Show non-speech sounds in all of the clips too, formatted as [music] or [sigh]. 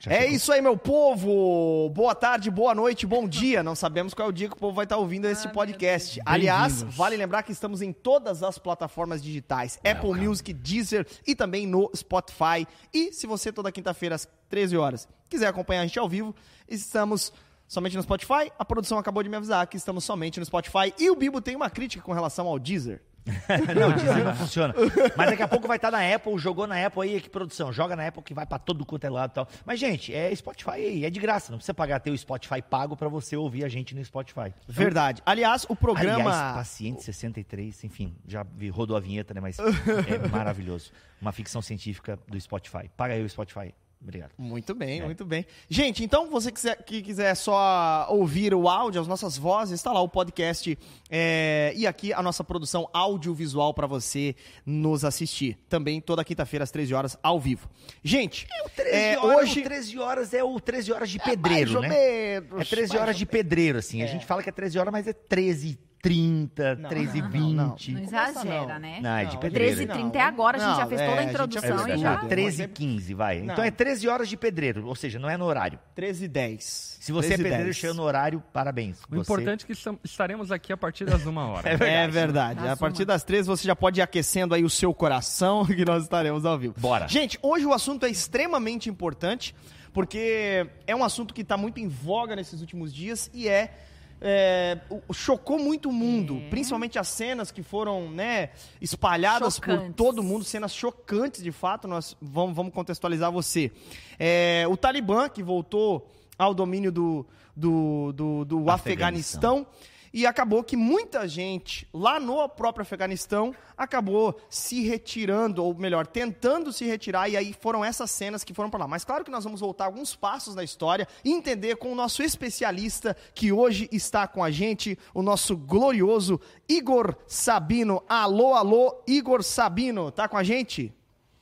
Já é chegou. isso aí, meu povo! Boa tarde, boa noite, bom dia. Não sabemos qual é o dia que o povo vai estar ouvindo esse podcast. Aliás, vale lembrar que estamos em todas as plataformas digitais: Apple Music, Deezer e também no Spotify. E se você toda quinta-feira às 13 horas quiser acompanhar a gente ao vivo, estamos somente no Spotify. A produção acabou de me avisar que estamos somente no Spotify. E o Bibo tem uma crítica com relação ao Deezer. [laughs] não, Deezer não funciona. Mas daqui a pouco vai estar na Apple, jogou na Apple aí, que produção, joga na Apple que vai pra todo quanto é lado e tal. Mas, gente, é Spotify aí, é de graça, não precisa pagar ter o Spotify pago pra você ouvir a gente no Spotify. Verdade. Aliás, o programa. Aliás, Paciente 63, enfim, já rodou a vinheta, né? Mas é maravilhoso. Uma ficção científica do Spotify. Paga aí o Spotify. Obrigado. Muito bem, É. muito bem. Gente, então você quiser, que quiser só ouvir o áudio, as nossas vozes, está lá o podcast é, e aqui a nossa produção audiovisual para você nos assistir. Também toda quinta-feira às 13 horas ao vivo. Gente, 13 é, horas, hoje o 13 horas é o 13 horas de pedreiro, mais né? menos, É 13 mais horas ou de pedreiro, assim. A gente fala que é 13 horas, mas é 13 30, Não, 13 não, 20. não, Não Começa exagera, não. né? Não, é de Não, pedreiro. 13 e Não, 30 é agora, a gente já não, fez é, toda a a gente já introdução fez e já. Não, 13 e mas é- 15, vai. Não. Então é 13 horas de pedreiro, ou seja, não é no horário. 13 e 10. Se você 13 é pedreiro 10. chegando no horário, parabéns. O Você- importante é que estaremos aqui a partir das uma hora. [laughs] É verdade. Das A partir uma. das 13 você já pode ir aquecendo aí o seu coração, [laughs] que nós estaremos ao vivo. Bora. Gente, hoje o assunto é extremamente importante, porque é um assunto que está muito em voga nesses últimos dias e é. É, chocou muito o mundo, É. principalmente as cenas que foram né, espalhadas por Chocantes. todo mundo, cenas chocantes de fato. Nós vamos, vamos contextualizar você. É, o Talibã, que voltou ao domínio do, do, do, do Afeganistão. Afeganistão e acabou que muita gente lá no próprio Afeganistão acabou se retirando, ou melhor, tentando se retirar, e aí foram essas cenas que foram para lá. Mas claro que nós vamos voltar alguns passos na história e entender com o nosso especialista que hoje está com a gente, o nosso glorioso Igor Sabino. Alô, alô, Igor Sabino, tá com a gente?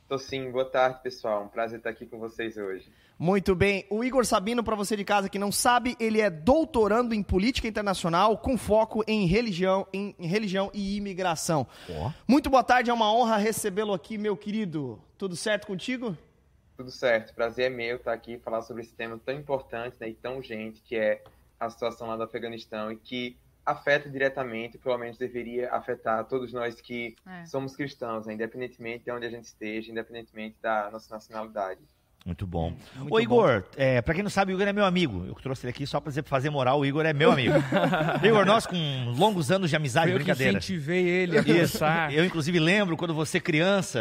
Tô sim, boa tarde pessoal, um prazer estar aqui com vocês hoje. Muito bem. O Igor Sabino, para você de casa que não sabe, ele é doutorando em política internacional com foco em religião, em, em religião e imigração. Ó. Muito boa tarde, é uma honra recebê-lo aqui, meu querido. Tudo certo contigo? Tudo certo, prazer é meu estar aqui e falar sobre esse tema tão importante né, e tão urgente que é a situação lá do Afeganistão e que afeta diretamente, pelo menos deveria afetar todos nós que É. somos cristãos, né, independentemente de onde a gente esteja, independentemente da nossa nacionalidade. Muito bom. Muito Ô, Igor, é, pra quem não sabe, o Igor é meu amigo. Eu trouxe ele aqui só pra dizer- fazer moral, o Igor é meu amigo. [laughs] Igor, nós com longos anos de amizade, Foi eu que brincadeira. incentivei ele a Isso. começar. Eu, inclusive, lembro quando você criança.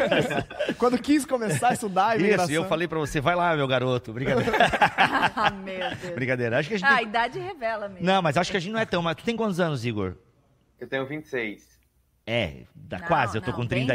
[laughs] Quando quis começar a estudar Isso, imigração. e eu falei pra você, vai lá, meu garoto. Brincadeira. [laughs] Ah, meu Deus. Brincadeira. Acho que a gente Ah, a tem... idade revela mesmo. Não, mas acho que a gente não é tão. Mas tu tem quantos anos, Igor? Eu tenho 26. É, dá Não, quase. Eu tô não, com bem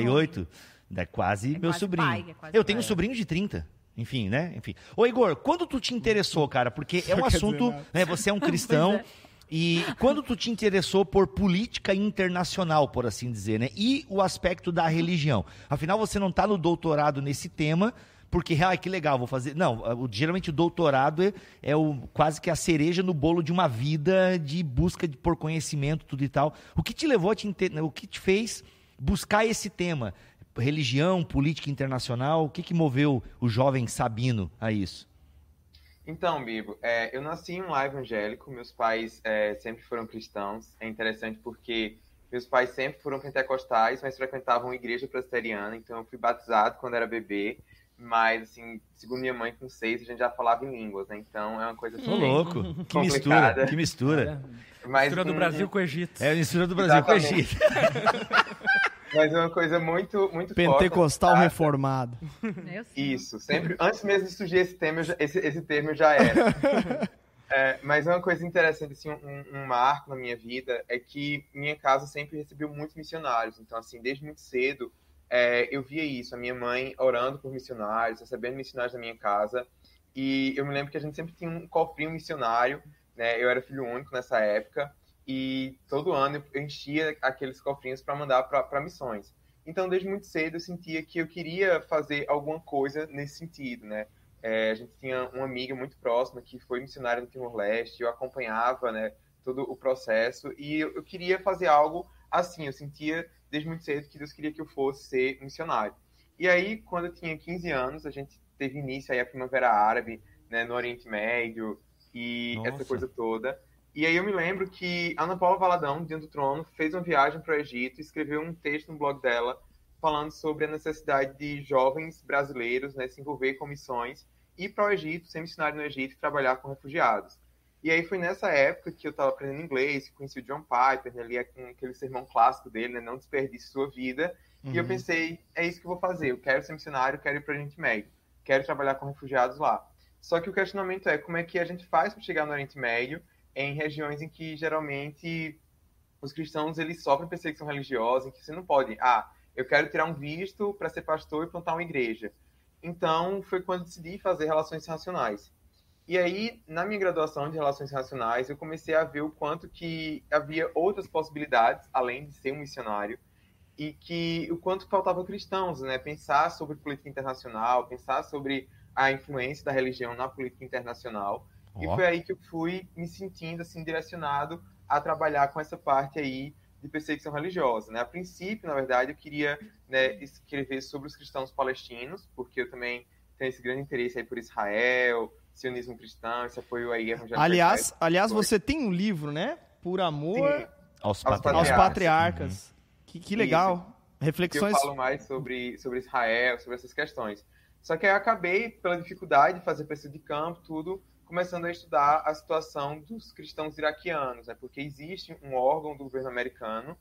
38. Dá quase É meu quase sobrinho. pai, é quase eu tenho um pai. sobrinho de 30. Enfim, né? Enfim. Ô, Igor, quando tu te interessou, cara? Porque é um assunto. Né, você é um cristão. [laughs] É. E quando tu te interessou por política internacional, por assim dizer, né? E o aspecto da religião. Afinal, você não está no doutorado nesse tema, porque, ah, que legal, vou fazer. Não, o- geralmente o doutorado é, é o, quase que a cereja no bolo de uma vida de busca de, por conhecimento, tudo e tal. O que te levou a te ente- o que te fez buscar esse tema? Religião, política internacional, o que, que moveu o jovem Sabino a isso? Então, Bibo, é, eu nasci em um lar evangélico, meus pais é, sempre foram cristãos. É interessante porque meus pais sempre foram pentecostais, mas frequentavam igreja presbiteriana, então eu fui batizado quando era bebê. Mas, assim, segundo minha mãe, com seis, a gente já falava em línguas, né? Então é uma coisa assim, Ô, louco, que mistura, complicada. que mistura. Mas, Mistura do um- Brasil com o Egito. É a mistura do [laughs] Brasil com o Exatamente. Egito. [laughs] Mas é uma coisa muito, muito Pentecostal forte. reformado. Eu [laughs] sei. Isso, sempre. Antes mesmo de surgir esse termo, eu já- esse, esse termo já era. [laughs] É, mas uma coisa interessante, assim, um, um marco na minha vida é que minha casa sempre recebeu muitos missionários. Então, assim, desde muito cedo, é, eu via isso. A minha mãe orando por missionários, recebendo missionários na minha casa. E eu me lembro que a gente sempre tinha um cofrinho missionário, né? Eu era filho único nessa época. E todo ano eu enchia aqueles cofrinhos para mandar para missões. Então, desde muito cedo, eu sentia que eu queria fazer alguma coisa nesse sentido, né? É, a gente tinha uma amiga muito próxima que foi missionária no Timor-Leste, eu acompanhava, né, todo o processo, e eu, eu queria fazer algo assim, eu sentia desde muito cedo que Deus queria que eu fosse ser missionário. E aí, quando eu tinha 15 anos, a gente teve início aí a Primavera Árabe, né, no Oriente Médio e Nossa. essa coisa toda. E aí eu me lembro que Ana Paula Valadão, Diante do Trono, fez uma viagem para o Egito e escreveu um texto no blog dela falando sobre a necessidade de jovens brasileiros né, se envolver com missões, ir para o Egito, ser missionário no Egito e trabalhar com refugiados. E aí foi nessa época que eu estava aprendendo inglês, conheci o John Piper, né, ali com aquele sermão clássico dele, né, não desperdice sua vida. E eu Uhum. pensei, é isso que eu vou fazer. Eu quero ser missionário, quero ir para o Oriente Médio, quero trabalhar com refugiados lá. Só que o questionamento é como é que a gente faz para chegar no Oriente Médio em regiões em que geralmente os cristãos eles sofrem perseguição religiosa, em que você não pode, ah, eu quero tirar um visto para ser pastor e plantar uma igreja. Então foi quando decidi fazer relações internacionais. E aí, na minha graduação de Relações Internacionais, eu comecei a ver o quanto que havia outras possibilidades, além de ser um missionário, e que o quanto faltava cristãos, né? Pensar sobre política internacional, pensar sobre a influência da religião na política internacional. E foi aí que eu fui me sentindo assim direcionado a trabalhar com essa parte aí de perseguição religiosa, né? A princípio, na verdade, eu queria né, escrever sobre os cristãos palestinos, porque eu também tenho esse grande interesse aí por Israel, sionismo cristão, esse apoio aí evangélico. Aliás, aliás, Foi. você tem um livro, né? Por amor Sim, Aos Aos aos patriarcas. patriarcas. Que, que legal. que eu Reflexões. falo mais sobre, sobre Israel, sobre essas questões. Só que aí eu acabei, pela dificuldade de fazer pesquisa de campo, tudo, começando a estudar a situação dos cristãos iraquianos, né? porque existe um órgão do governo americano,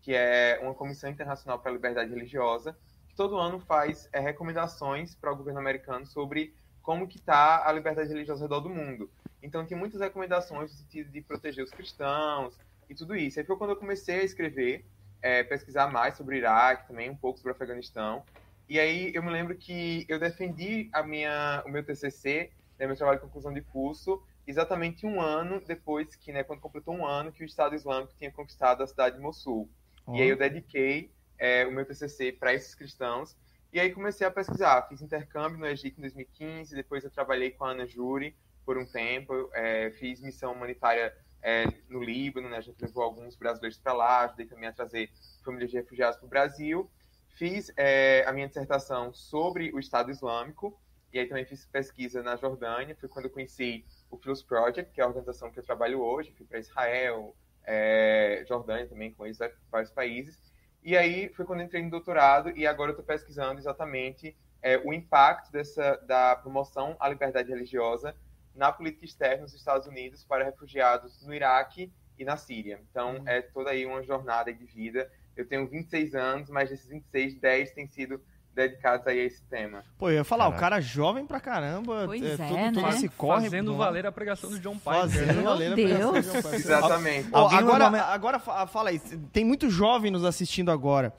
que é uma Comissão Internacional para a Liberdade Religiosa, que todo ano faz é, recomendações para o governo americano sobre como que está a liberdade religiosa ao redor do mundo. Então tem muitas recomendações no sentido de proteger os cristãos e tudo isso. Aí foi quando eu comecei a escrever, é, pesquisar mais sobre o Iraque, também um pouco sobre o Afeganistão. E aí eu me lembro que eu defendi a minha, o meu TCC, né, meu trabalho de conclusão de curso, exatamente um ano depois que, né, quando completou um ano que o Estado Islâmico tinha conquistado a cidade de Mossul. E aí eu dediquei é, o meu TCC para esses cristãos. E aí comecei a pesquisar. Fiz intercâmbio no Egito em 2015, depois eu trabalhei com a Ana Júri por um tempo, é, fiz missão humanitária é, no Líbano, né? a gente levou alguns brasileiros para lá, ajudei também a trazer famílias de refugiados para o Brasil. Fiz é, a minha dissertação sobre o Estado Islâmico, e aí também fiz pesquisa na Jordânia, foi quando eu conheci o Philos Project, que é a organização que eu trabalho hoje, fui para Israel, é, Jordânia também, conheço vários países. E aí foi quando entrei no doutorado e agora eu estou pesquisando exatamente é, o impacto dessa, da promoção à liberdade religiosa na política externa dos Estados Unidos para refugiados no Iraque e na Síria. Então é toda aí uma jornada de vida. Eu tenho 26 anos, mas desses 26, 10 têm sido dedicados aí a esse tema. Pô, eu ia falar, Caraca. o cara jovem pra caramba. Pois é, é, tudo, né? tudo se corre. Fazendo Não- valer a pregação do John Piper. Fazendo né? valer a Deus. pregação de John Piper. Exatamente. Ó, agora, agora fa- fala aí, tem muito jovem nos assistindo agora.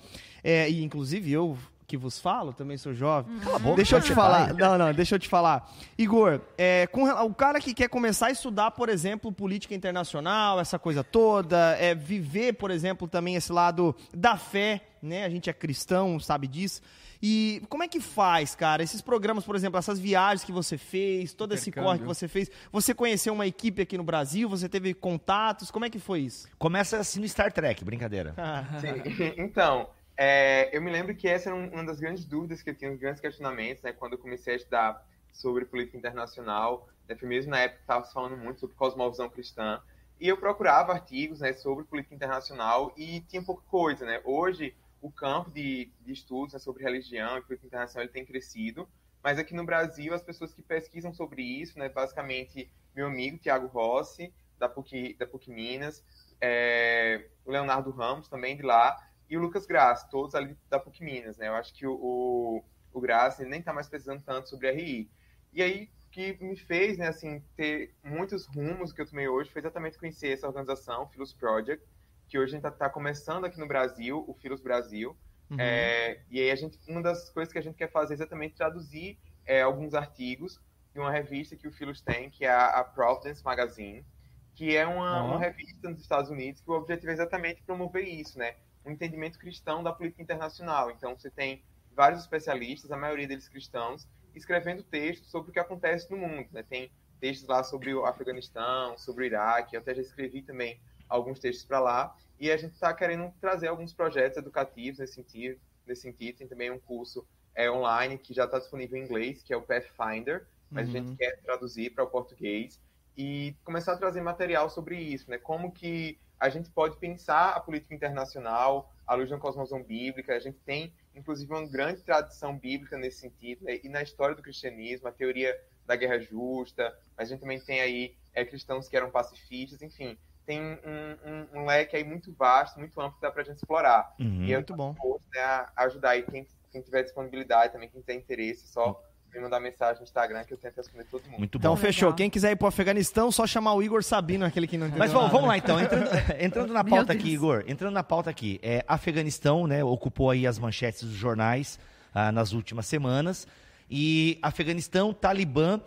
É, e inclusive eu que vos falo, também sou jovem. Cala a boca, Deixa eu te você falar. Não, não, deixa eu te falar. Igor, é, com o cara que quer começar a estudar, por exemplo, política internacional, essa coisa toda, é, viver, por exemplo, também esse lado da fé, né? A gente é cristão, sabe disso. E como é que faz, cara? Esses programas, por exemplo, essas viagens que você fez, todo esse corre que você fez, você conheceu uma equipe aqui no Brasil, você teve contatos, como é que foi isso? Começa assim no Star Trek, brincadeira. [laughs] Sim. [laughs] Então, é, eu me lembro que essa era um- uma das grandes dúvidas que eu tinha, os grandes questionamentos, né, quando eu comecei a estudar sobre política internacional, né, foi mesmo na época que estava se falando muito sobre cosmovisão cristã, e eu procurava artigos né, sobre política internacional e tinha pouca coisa, né? Hoje, o campo de, de estudos né, sobre religião e política internacional ele tem crescido, mas aqui no Brasil, as pessoas que pesquisam sobre isso, né, basicamente, meu amigo Tiago Rossi, da PUC, da PUC Minas, é, o Leonardo Ramos, também de lá, e o Lucas Graça, todos ali da PUC Minas, né? Eu acho que o, o, o Graça nem está mais pesquisando tanto sobre RI. E aí, que me fez, né, assim, ter muitos rumos que eu tomei hoje foi exatamente conhecer essa organização, Philos Project, que hoje a gente está começando aqui no Brasil, o Philos Brasil, Uhum. é, e aí a gente, uma das coisas que a gente quer fazer é exatamente traduzir é, alguns artigos de uma revista que o Philos tem, que é a, a Providence Magazine, que é uma, Ó. uma revista nos Estados Unidos que o objetivo é exatamente promover isso, né? Um entendimento cristão da política internacional. Então você tem vários especialistas, a maioria deles cristãos, escrevendo textos sobre o que acontece no mundo, né? Tem textos lá sobre o Afeganistão, sobre o Iraque, eu até já escrevi também alguns textos para lá, e a gente está querendo trazer alguns projetos educativos nesse sentido, nesse sentido. Tem também um curso é, online que já está disponível em inglês, que é o Pathfinder, mas Uhum. a gente quer traduzir para o português e começar a trazer material sobre isso, né? Como que a gente pode pensar a política internacional à luz de uma cosmovisão bíblica. A gente tem, inclusive, uma grande tradição bíblica nesse sentido, né? e na história do cristianismo, a teoria da guerra justa, a gente também tem aí é, cristãos que eram pacifistas, enfim, tem um, um- um leque aí muito vasto, muito amplo que dá para a gente explorar. Uhum. E eu Muito bom. disposto, né, a ajudar aí quem, quem tiver disponibilidade, também quem tiver interesse, só me mandar mensagem no Instagram que eu tento responder todo mundo. Muito Então bom. fechou. Quem quiser ir pro Afeganistão, só chamar o Igor Sabino, aquele que não entendeu Mas vamos, nada. vamos lá então, entrando, [laughs] [laughs] entrando na pauta aqui. Igor, entrando na pauta aqui, é, Afeganistão, né, ocupou aí as manchetes dos jornais ah, nas últimas semanas, e Afeganistão, Talibã,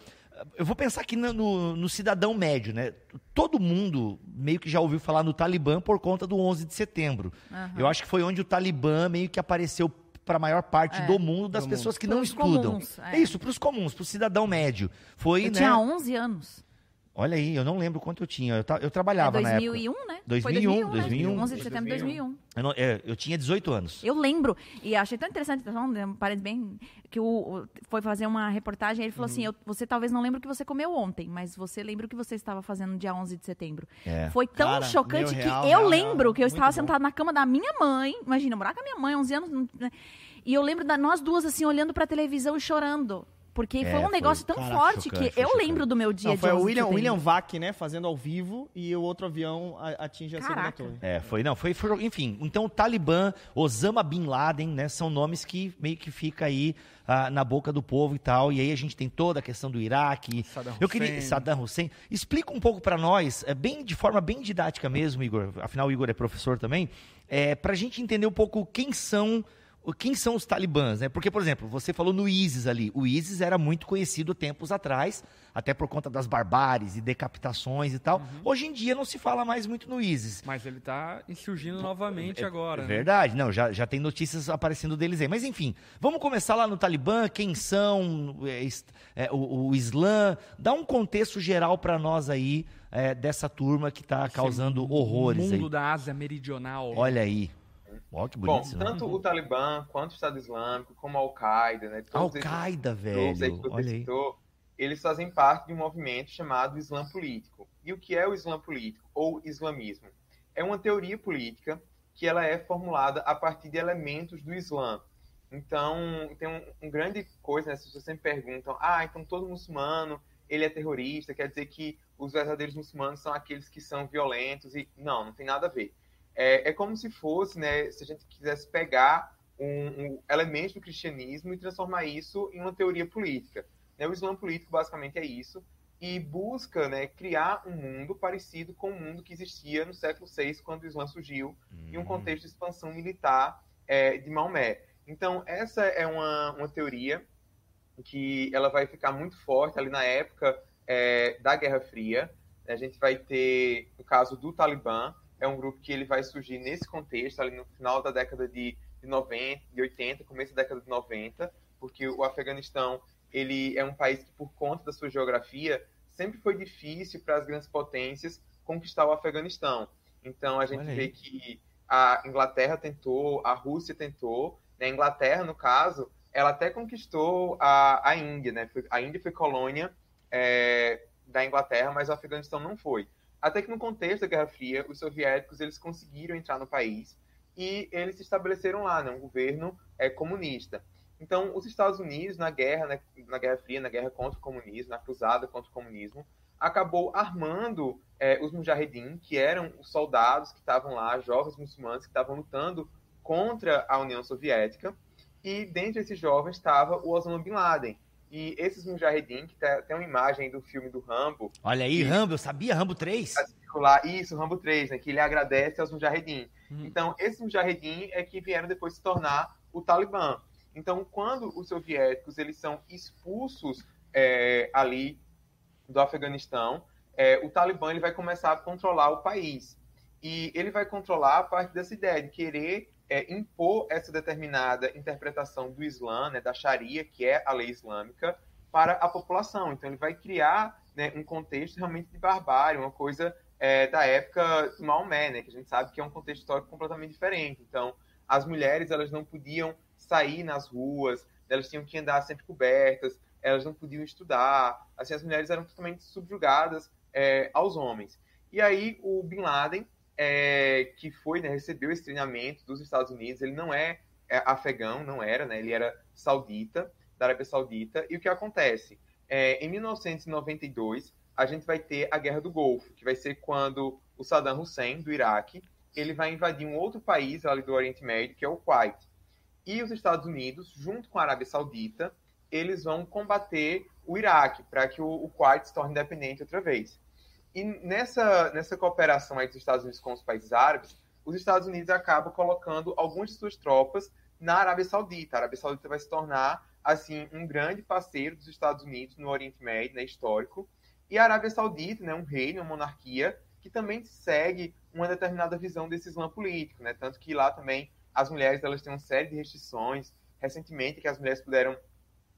eu vou pensar aqui no, no- no cidadão médio, né, todo mundo meio que já ouviu falar no Talibã por conta do 11 de setembro, Aham. eu acho que foi onde o Talibã meio que apareceu para a maior parte É. do mundo das Do pessoas que não Pros estudam. comuns, é. é. isso, para os comuns, para o cidadão médio. Foi, Eu né? tinha 11 anos. Olha aí, eu não lembro quanto eu tinha. Eu, eu É trabalhava na época. 2001, né? 2001, Foi 2001, 2001. né? 11 de setembro de 2001. Eu, não- é, eu tinha 18 anos. Eu lembro, e achei tão interessante, só um parênteses bem, que o, o- foi fazer uma reportagem, ele falou Uhum. assim, eu- você talvez não lembre o que você comeu ontem, mas você lembra o que você estava fazendo no dia 11 de setembro. É. Foi tão Cara, chocante que real, eu real, lembro real. que eu Muito estava bom. sentada na cama da minha mãe, imagina, morar com a minha mãe, 11 anos, né? e eu lembro da nós duas, assim, olhando pra televisão e chorando. Porque É, foi um foi. negócio tão Caraca, forte chocante, que foi eu chocante. lembro do meu dia Não, de foi 11 o William. William Vac, né, fazendo ao vivo, e o outro avião atinge a segunda torre. É, foi, não, foi, foi- enfim. Então, o Talibã, Osama Bin Laden, né, são nomes que meio que fica aí ah, na boca do povo e tal. E aí a gente tem toda a questão do Iraque. Saddam Eu queria Hussein. Saddam Hussein. Explica um pouco para nós, é bem de forma bem didática mesmo, Igor. Afinal, o Igor é professor também. É, para a gente entender um pouco quem são quem são os talibãs, né? Porque, por exemplo, você falou no ISIS ali. O ISIS era muito conhecido tempos atrás, até por conta das barbáries e decapitações e tal. Uhum. Hoje em dia não se fala mais muito no ISIS. Mas ele tá surgindo novamente agora, É né? verdade, não, já, já tem notícias aparecendo deles aí. Mas enfim, vamos começar lá no Talibã, quem são, é, é, o, o Islã, dá um contexto geral para nós aí é, dessa turma que está causando horrores mundo aí. da Ásia Meridional. Olha aí. Ó, que bonito. Bom, né? tanto o Talibã quanto o Estado Islâmico, como a Al-Qaeda, né? Al-Qaeda, velho. Olha citou, eles fazem parte de um movimento chamado Islã Político. E o que é o Islã Político, ou islamismo? É uma teoria política que ela é formulada a partir de elementos do Islã. Então, tem um, um grande coisa, né? As pessoas sempre perguntam, ah, então todo muçulmano, ele é terrorista, quer dizer que os verdadeiros muçulmanos são aqueles que são violentos, e não, não tem nada a ver. É, é como se fosse, né, se a gente quisesse pegar um, um elemento do cristianismo e transformar isso em uma teoria política. Né? O Islã político basicamente é isso e busca né, criar um mundo parecido com o mundo que existia no século VI, quando o Islã surgiu, em Hum. um contexto de expansão militar é, de Maomé. Então, essa é uma, uma teoria que ela vai ficar muito forte ali na época é, da Guerra Fria. A gente vai ter o caso do Talibã, é um grupo que ele vai surgir nesse contexto, ali no final da década de, de 90, de 80, começo da década de 90, porque o Afeganistão ele é um país que, por conta da sua geografia, sempre foi difícil para as grandes potências conquistar o Afeganistão. Então, a gente vê que a Inglaterra tentou, a Rússia tentou, né? a Inglaterra, no caso, ela até conquistou a, a Índia, né? A Índia foi colônia é, da Inglaterra, mas o Afeganistão não foi. Até que no contexto da Guerra Fria, os soviéticos eles conseguiram entrar no país e eles se estabeleceram lá, né? Um governo é, comunista. Então, os Estados Unidos, na guerra, né, na Guerra Fria, na guerra contra o comunismo, na cruzada contra o comunismo, acabou armando é, os mujahedin, que eram os soldados que estavam lá, jovens muçulmanos que estavam lutando contra a União Soviética. E dentre esses jovens estava o Osama Bin Laden. E esses mujahedin, que tá- tem uma imagem do filme do Rambo, Olha aí, Rambo, eu sabia, Rambo 3? circular, isso, Rambo 3, né, que ele agradece aos mujahedin. Hum. Então, esses mujahedin é que vieram depois se tornar o Talibã. Então, quando os soviéticos eles são expulsos é, ali do Afeganistão, é, o Talibã ele vai começar a controlar o país. E ele vai controlar a partir dessa ideia de querer é, impor essa determinada interpretação do Islã, né, da Sharia, que é a lei islâmica, para a população. Então, ele vai criar né, um contexto realmente de barbárie, uma coisa é, da época do Maomé, né, que a gente sabe que é um contexto histórico completamente diferente. Então, as mulheres elas não podiam sair nas ruas, elas tinham que andar sempre cobertas, elas não podiam estudar, assim, as mulheres eram totalmente subjugadas é, aos homens. E aí o Bin Laden, é, que foi, né, recebeu esse treinamento dos Estados Unidos, ele não é, é, afegão, não era, né, ele era saudita, da Arábia Saudita, e o que acontece? É, em 1992, a gente vai ter a Guerra do Golfo, que vai ser quando o Saddam Hussein, do Iraque, ele vai invadir um outro país ali do Oriente Médio, que é o Kuwait. E os Estados Unidos, junto com a Arábia Saudita, eles vão combater o Iraque para que o, o Kuwait se torne independente outra vez. E nessa, nessa cooperação aí dos Estados Unidos com os países árabes, os Estados Unidos acabam colocando algumas de suas tropas na Arábia Saudita. A Arábia Saudita vai se tornar assim um grande parceiro dos Estados Unidos no Oriente Médio, né, histórico. E a Arábia Saudita, né, um reino, uma monarquia que também segue uma determinada visão desse Islã político, né? Tanto que lá também as mulheres elas têm uma série de restrições. Recentemente que as mulheres puderam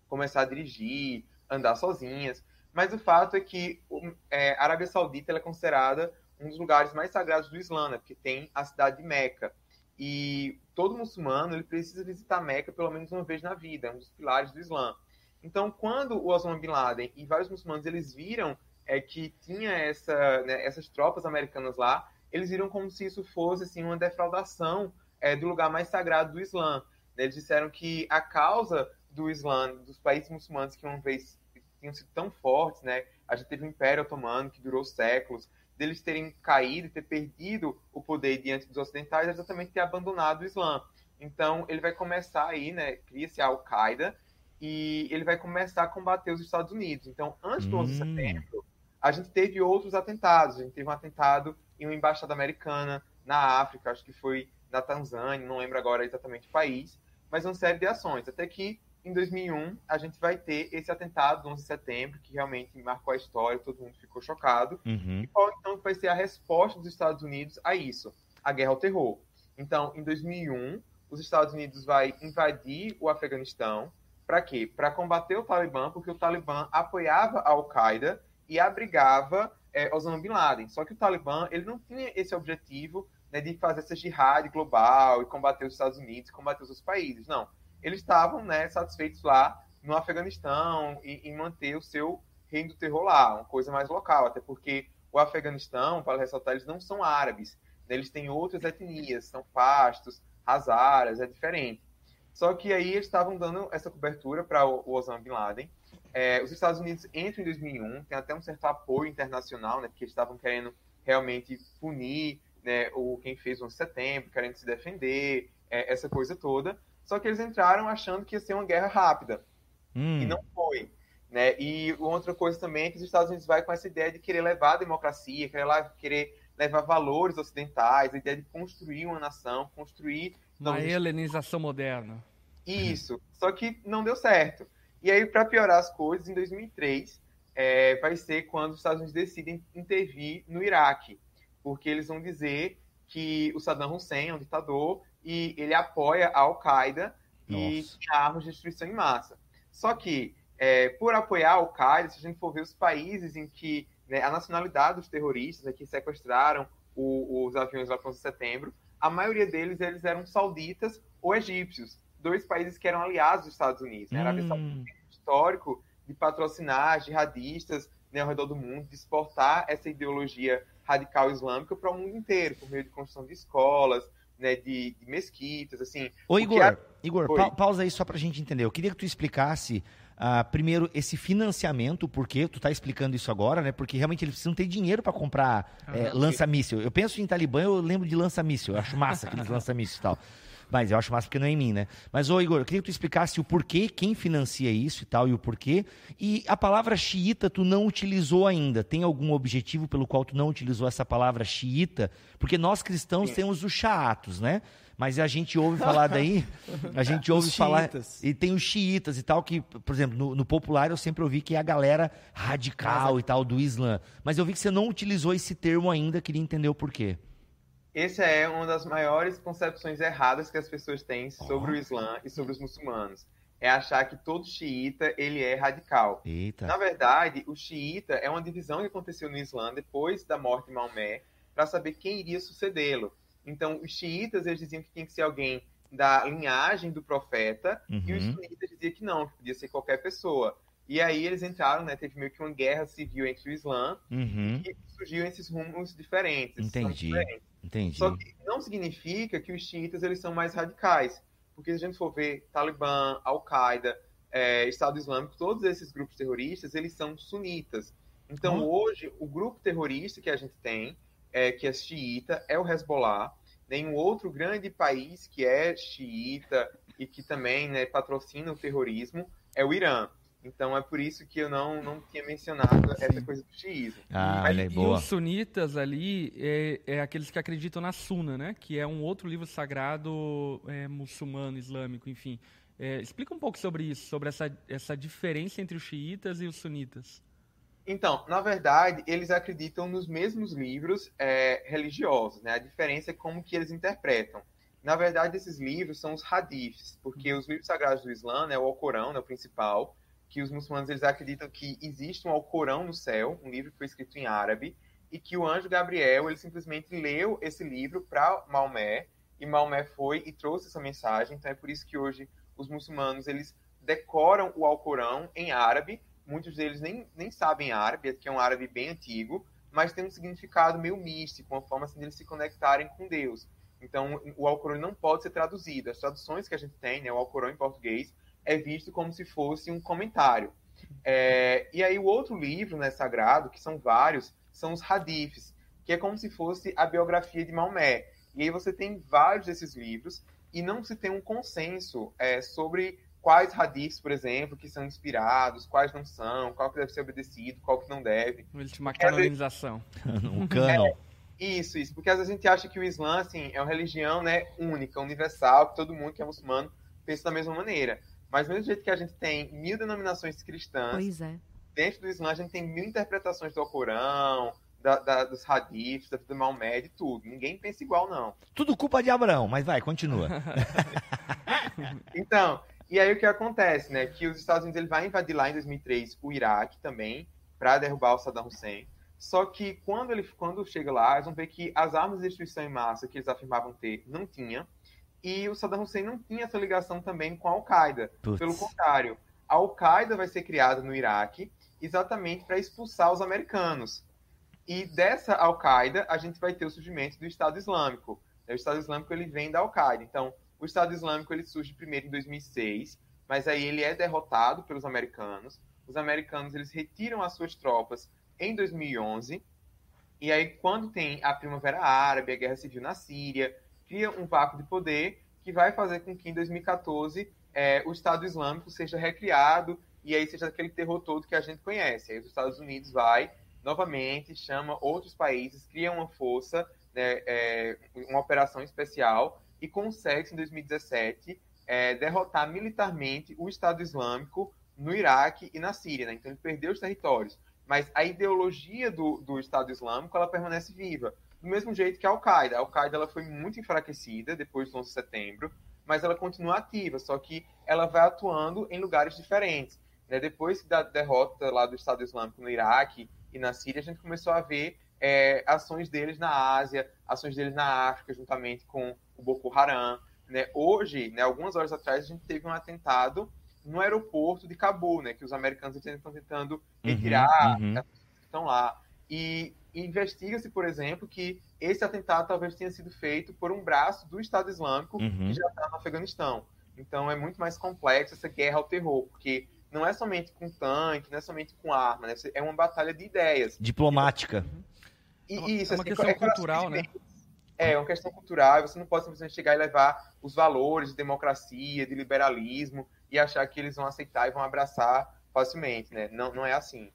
começar a dirigir, andar sozinhas. Mas o fato é que é, a Arábia Saudita é considerada um dos lugares mais sagrados do Islã, né? porque tem a cidade de Meca. E todo muçulmano ele precisa visitar Meca pelo menos uma vez na vida, é um dos pilares do Islã. Então, quando o Osama Bin Laden e vários muçulmanos eles viram é, que tinha essa, né, essas tropas americanas lá, eles viram como se isso fosse assim, uma defraudação é, do lugar mais sagrado do Islã. Eles disseram que a causa do Islã, dos países muçulmanos que uma vez tinham sido tão fortes, né? A gente teve o Império Otomano, que durou séculos, deles terem caído, ter perdido o poder diante dos ocidentais, é exatamente ter abandonado o Islã. Então, ele vai começar aí, né? Cria-se a Al-Qaeda e ele vai começar a combater os Estados Unidos. Então, antes do 11 de hum. setembro, a gente teve outros atentados. A gente teve um atentado em uma embaixada americana na África, acho que foi na Tanzânia, não lembro agora exatamente o país, mas uma série de ações. Até que em 2001 a gente vai ter esse atentado do 11 de setembro, que realmente marcou a história, todo mundo ficou chocado. Uhum. E qual então vai ser a resposta dos Estados Unidos a isso? A guerra ao terror. Então, em 2001, os Estados Unidos vai invadir o Afeganistão. Para quê? Para combater o Talibã, porque o Talibã apoiava a Al-Qaeda e abrigava é, Osama Bin Laden. Só que o Talibã ele não tinha esse objetivo né, de fazer essa jihad global e combater os Estados Unidos, combater os outros países. Não eles estavam né, satisfeitos lá no Afeganistão e em manter o seu reino do terror lá, uma coisa mais local, até porque o Afeganistão, para ressaltar, eles não são árabes, né, eles têm outras etnias, são pastos, hazaras, é diferente. Só que aí eles estavam dando essa cobertura para o Osama Bin Laden. É, os Estados Unidos entram em 2001, tem até um certo apoio internacional, né, porque estavam querendo realmente punir né, o quem fez o 11 de setembro, querendo se defender, é, essa coisa toda. Só que eles entraram achando que ia ser uma guerra rápida. Hum. E não foi. Né? E outra coisa também é que os Estados Unidos vai com essa ideia de querer levar a democracia, querer, lá, querer levar valores ocidentais, a ideia de construir uma nação, construir... Uma helenização moderna. Isso. Só que não deu certo. E aí, para piorar as coisas, em 2003, é, vai ser quando os Estados Unidos decidem intervir no Iraque. Porque eles vão dizer que o Saddam Hussein é um ditador e ele apoia a Al-Qaeda e tinha armas de destruição em massa. Só que, é, por apoiar a Al-Qaeda, se a gente for ver os países em que né, a nacionalidade dos terroristas né, que sequestraram o, os aviões lá para o setembro, a maioria deles eles eram sauditas ou egípcios, dois países que eram aliados dos Estados Unidos. Né? A Arábia Saudita tem um histórico de patrocinar jihadistas né, ao redor do mundo, de exportar essa ideologia radical islâmica para o mundo inteiro, por meio de construção de escolas, né, de, de mesquitas, assim. Ô, Igor, a... Igor, pa pausa aí só para a gente entender. Eu queria que tu explicasse Uh, primeiro, esse financiamento, porque tu está explicando isso agora, né? Porque realmente eles precisam ter dinheiro para comprar ah, é, lança-míssil. Eu penso em Talibã, eu lembro de lança-míssil. Eu acho massa aqueles lança-míssil e tal. Mas eu acho massa porque não é em mim, né? Mas, ô Igor, eu queria que tu explicasse o porquê, quem financia isso e tal, e o porquê. E a palavra xiita tu não utilizou ainda. Tem algum objetivo pelo qual tu não utilizou essa palavra xiita? Porque nós cristãos Sim. temos os chaatos, né? Mas a gente ouve falar daí, [laughs] a gente ouve falar. E tem os xiitas e tal, que, por exemplo, no, no, popular eu sempre ouvi que é a galera radical e tal do Islã. Mas eu vi que você não utilizou esse termo ainda, queria entender o porquê. Essa é uma das maiores concepções erradas que as pessoas têm sobre oh. o Islã e sobre os muçulmanos. É achar que todo xiita ele é radical. Eita. Na verdade, o xiita é uma divisão que aconteceu no Islã depois da morte de Maomé para saber quem iria sucedê-lo. Então, os xiitas eles diziam que tinha que ser alguém da linhagem do profeta, e os Uhum. sunitas diziam que não, que podia ser qualquer pessoa. E aí eles entraram, né? Teve meio que uma guerra civil entre o Islã Uhum. e surgiu esses rumos diferentes. Entendi. diferentes. Entendi. Só que não significa que os xiitas eles são mais radicais. Porque se a gente for ver Talibã, Al-Qaeda, eh, Estado Islâmico, todos esses grupos terroristas, eles são sunitas. Então, Hum. hoje, o grupo terrorista que a gente tem, eh, que é xiita, é o Hezbollah. Nenhum outro grande país que é xiita e que também né, patrocina o terrorismo é o Irã. Então, é por isso que eu não, não tinha mencionado essa coisa do xiismo. Ah, Mas- olha aí, E boa. os sunitas ali é, é aqueles que acreditam na Suna, né? Que é um outro livro sagrado é, muçulmano, islâmico, enfim. É, explica um pouco sobre isso, sobre essa, essa diferença entre os xiitas e os sunitas. Então, na verdade, eles acreditam nos mesmos livros é, religiosos, né? A diferença é como que eles interpretam. Na verdade, esses livros são os hadiths, porque os livros sagrados do Islã, né, o Alcorão, né, o principal, que os muçulmanos eles acreditam que existe um Alcorão no céu, um livro que foi escrito em árabe, e que o anjo Gabriel ele simplesmente leu esse livro para Maomé, e Maomé foi e trouxe essa mensagem. Então é por isso que hoje os muçulmanos eles decoram o Alcorão em árabe. Muitos deles nem, nem sabem árabe, que é um árabe bem antigo, mas tem um significado meio místico, uma forma assim de eles se conectarem com Deus. Então o Alcorão não pode ser traduzido. As traduções que a gente tem, né, o Alcorão em português, é visto como se fosse um comentário. É, e aí o outro livro né, sagrado, que são vários, são os hadiths, que é como se fosse a biografia de Maomé. E aí você tem vários desses livros e não se tem um consenso é, sobre quais hadiths, por exemplo, que são inspirados, quais não são, qual que deve ser obedecido, qual que não deve. Dizer- canonização. [laughs] Um canon. Isso, isso, porque às vezes a gente acha que o Islã, assim, é uma religião, né, única, universal, que todo mundo que é muçulmano pensa da mesma maneira. Mas do mesmo jeito que a gente tem mil denominações cristãs, Pois é. dentro do Islã a gente tem mil interpretações do Alcorão, da, da- dos hadiths, da vida Maomé, de tudo. Ninguém pensa igual, não. Tudo culpa de Abraão, mas vai, continua. [laughs] Então, e aí o que acontece, né? Que os Estados Unidos ele vai invadir lá em 2003 o Iraque também, para derrubar o Saddam Hussein. Só que quando ele quando chega lá, eles vão ver que as armas de destruição em massa que eles afirmavam ter não tinha. E o Saddam Hussein não tinha essa ligação também com a Al-Qaeda. Pelo contrário, a Al-Qaeda vai ser criada no Iraque exatamente para expulsar os americanos. E dessa Al-Qaeda, a gente vai ter o surgimento do Estado Islâmico. O Estado Islâmico ele vem da Al-Qaeda. Então, o Estado Islâmico ele surge primeiro em 2006, mas aí ele é derrotado pelos americanos. Os americanos eles retiram as suas tropas em 2011. E aí, quando tem a Primavera Árabe, a Guerra Civil na Síria, cria um vácuo de poder que vai fazer com que em 2014 eh, o Estado Islâmico seja recriado e aí seja aquele terror todo que a gente conhece. Aí os Estados Unidos vai novamente, chama outros países, cria uma força, né, eh, uma operação especial e consegue em 2017 eh, derrotar militarmente o Estado Islâmico no Iraque e na Síria. Né? Então ele perdeu os territórios, mas a ideologia do, do Estado Islâmico ela permanece viva do mesmo jeito que a Al-Qaeda. A Al-Qaeda ela foi muito enfraquecida depois do 11 de setembro, mas ela continua ativa, só que ela vai atuando em lugares diferentes. Né? Depois da derrota lá do Estado Islâmico no Iraque e na Síria, a gente começou a ver é, ações deles na Ásia, ações deles na África, juntamente com o Boko Haram. Né? Hoje, né, algumas horas atrás, a gente teve um atentado no aeroporto de Cabul, né, que os americanos estão tentando retirar uhum. as pessoas que estão lá. E investiga-se, por exemplo, que esse atentado talvez tenha sido feito por um braço do Estado Islâmico Uhum. que já está no Afeganistão. Então é muito mais complexo essa guerra ao terror, porque não é somente com tanque, não é somente com arma, né? é uma batalha de ideias. Diplomática. E É uma- isso, é uma assim, questão é cultural, né? É, uma questão cultural, e você não pode simplesmente chegar e levar os valores de democracia, de liberalismo, e achar que eles vão aceitar e vão abraçar facilmente, né? Não, não é assim.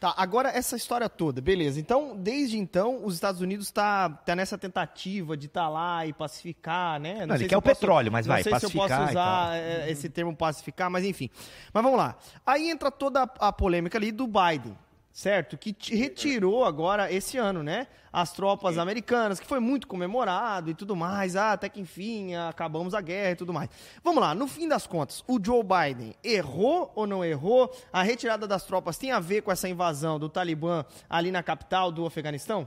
Tá, agora essa história toda, beleza. Então, desde então, os Estados Unidos tá, tá nessa tentativa de estar lá e pacificar, né? Não, ele sei quer o posso- petróleo, mas não vai, sei se eu pacificar posso usar é, esse termo pacificar, mas enfim. Mas vamos lá. Aí entra toda a polêmica ali do Biden, certo? Que retirou agora esse ano, né? As tropas americanas, que foi muito comemorado e tudo mais. Ah, até que enfim, acabamos a guerra e tudo mais. Vamos lá, no fim das contas, o Joe Biden errou ou não errou? A retirada das tropas tem a ver com essa invasão do Talibã ali na capital do Afeganistão?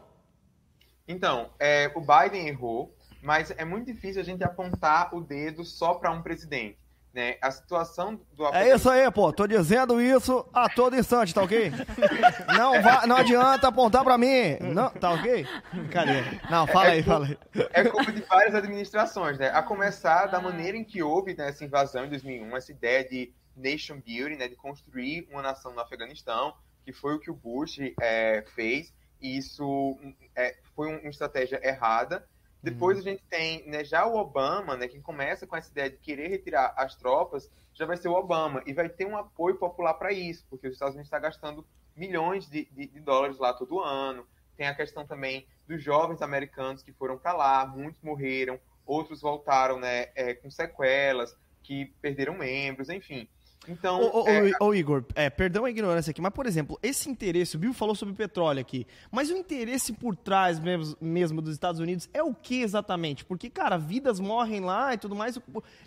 Então, é, o Biden errou, mas é muito difícil a gente apontar o dedo só para um presidente. Né? A situação do É isso aí, pô. Tô dizendo isso a todo instante, tá ok? [laughs] Não, va- não adianta apontar pra mim. Não, tá ok? Cadê? Não, fala aí, fala aí. é culpa de várias administrações, né? A começar da maneira em que houve né, essa invasão em 2001, essa ideia de nation building, né, de construir uma nação no Afeganistão, que foi o que o Bush é, fez, e isso é, foi um- uma estratégia errada. Depois a gente tem né, já o Obama, né, quem começa com essa ideia de querer retirar as tropas, já vai ser o Obama, e vai ter um apoio popular para isso, porque os Estados Unidos está gastando milhões de, de- de dólares lá todo ano. Tem a questão também dos jovens americanos que foram para lá, muitos morreram, outros voltaram né, é, com sequelas, que perderam membros, enfim. Então, Ô, ô, é, ô, ô, Igor, é, perdão a ignorância aqui, mas, por exemplo, esse interesse, o Bill falou sobre petróleo aqui, mas o interesse por trás mesmo, mesmo dos Estados Unidos é o que exatamente? Porque, cara, vidas morrem lá e tudo mais,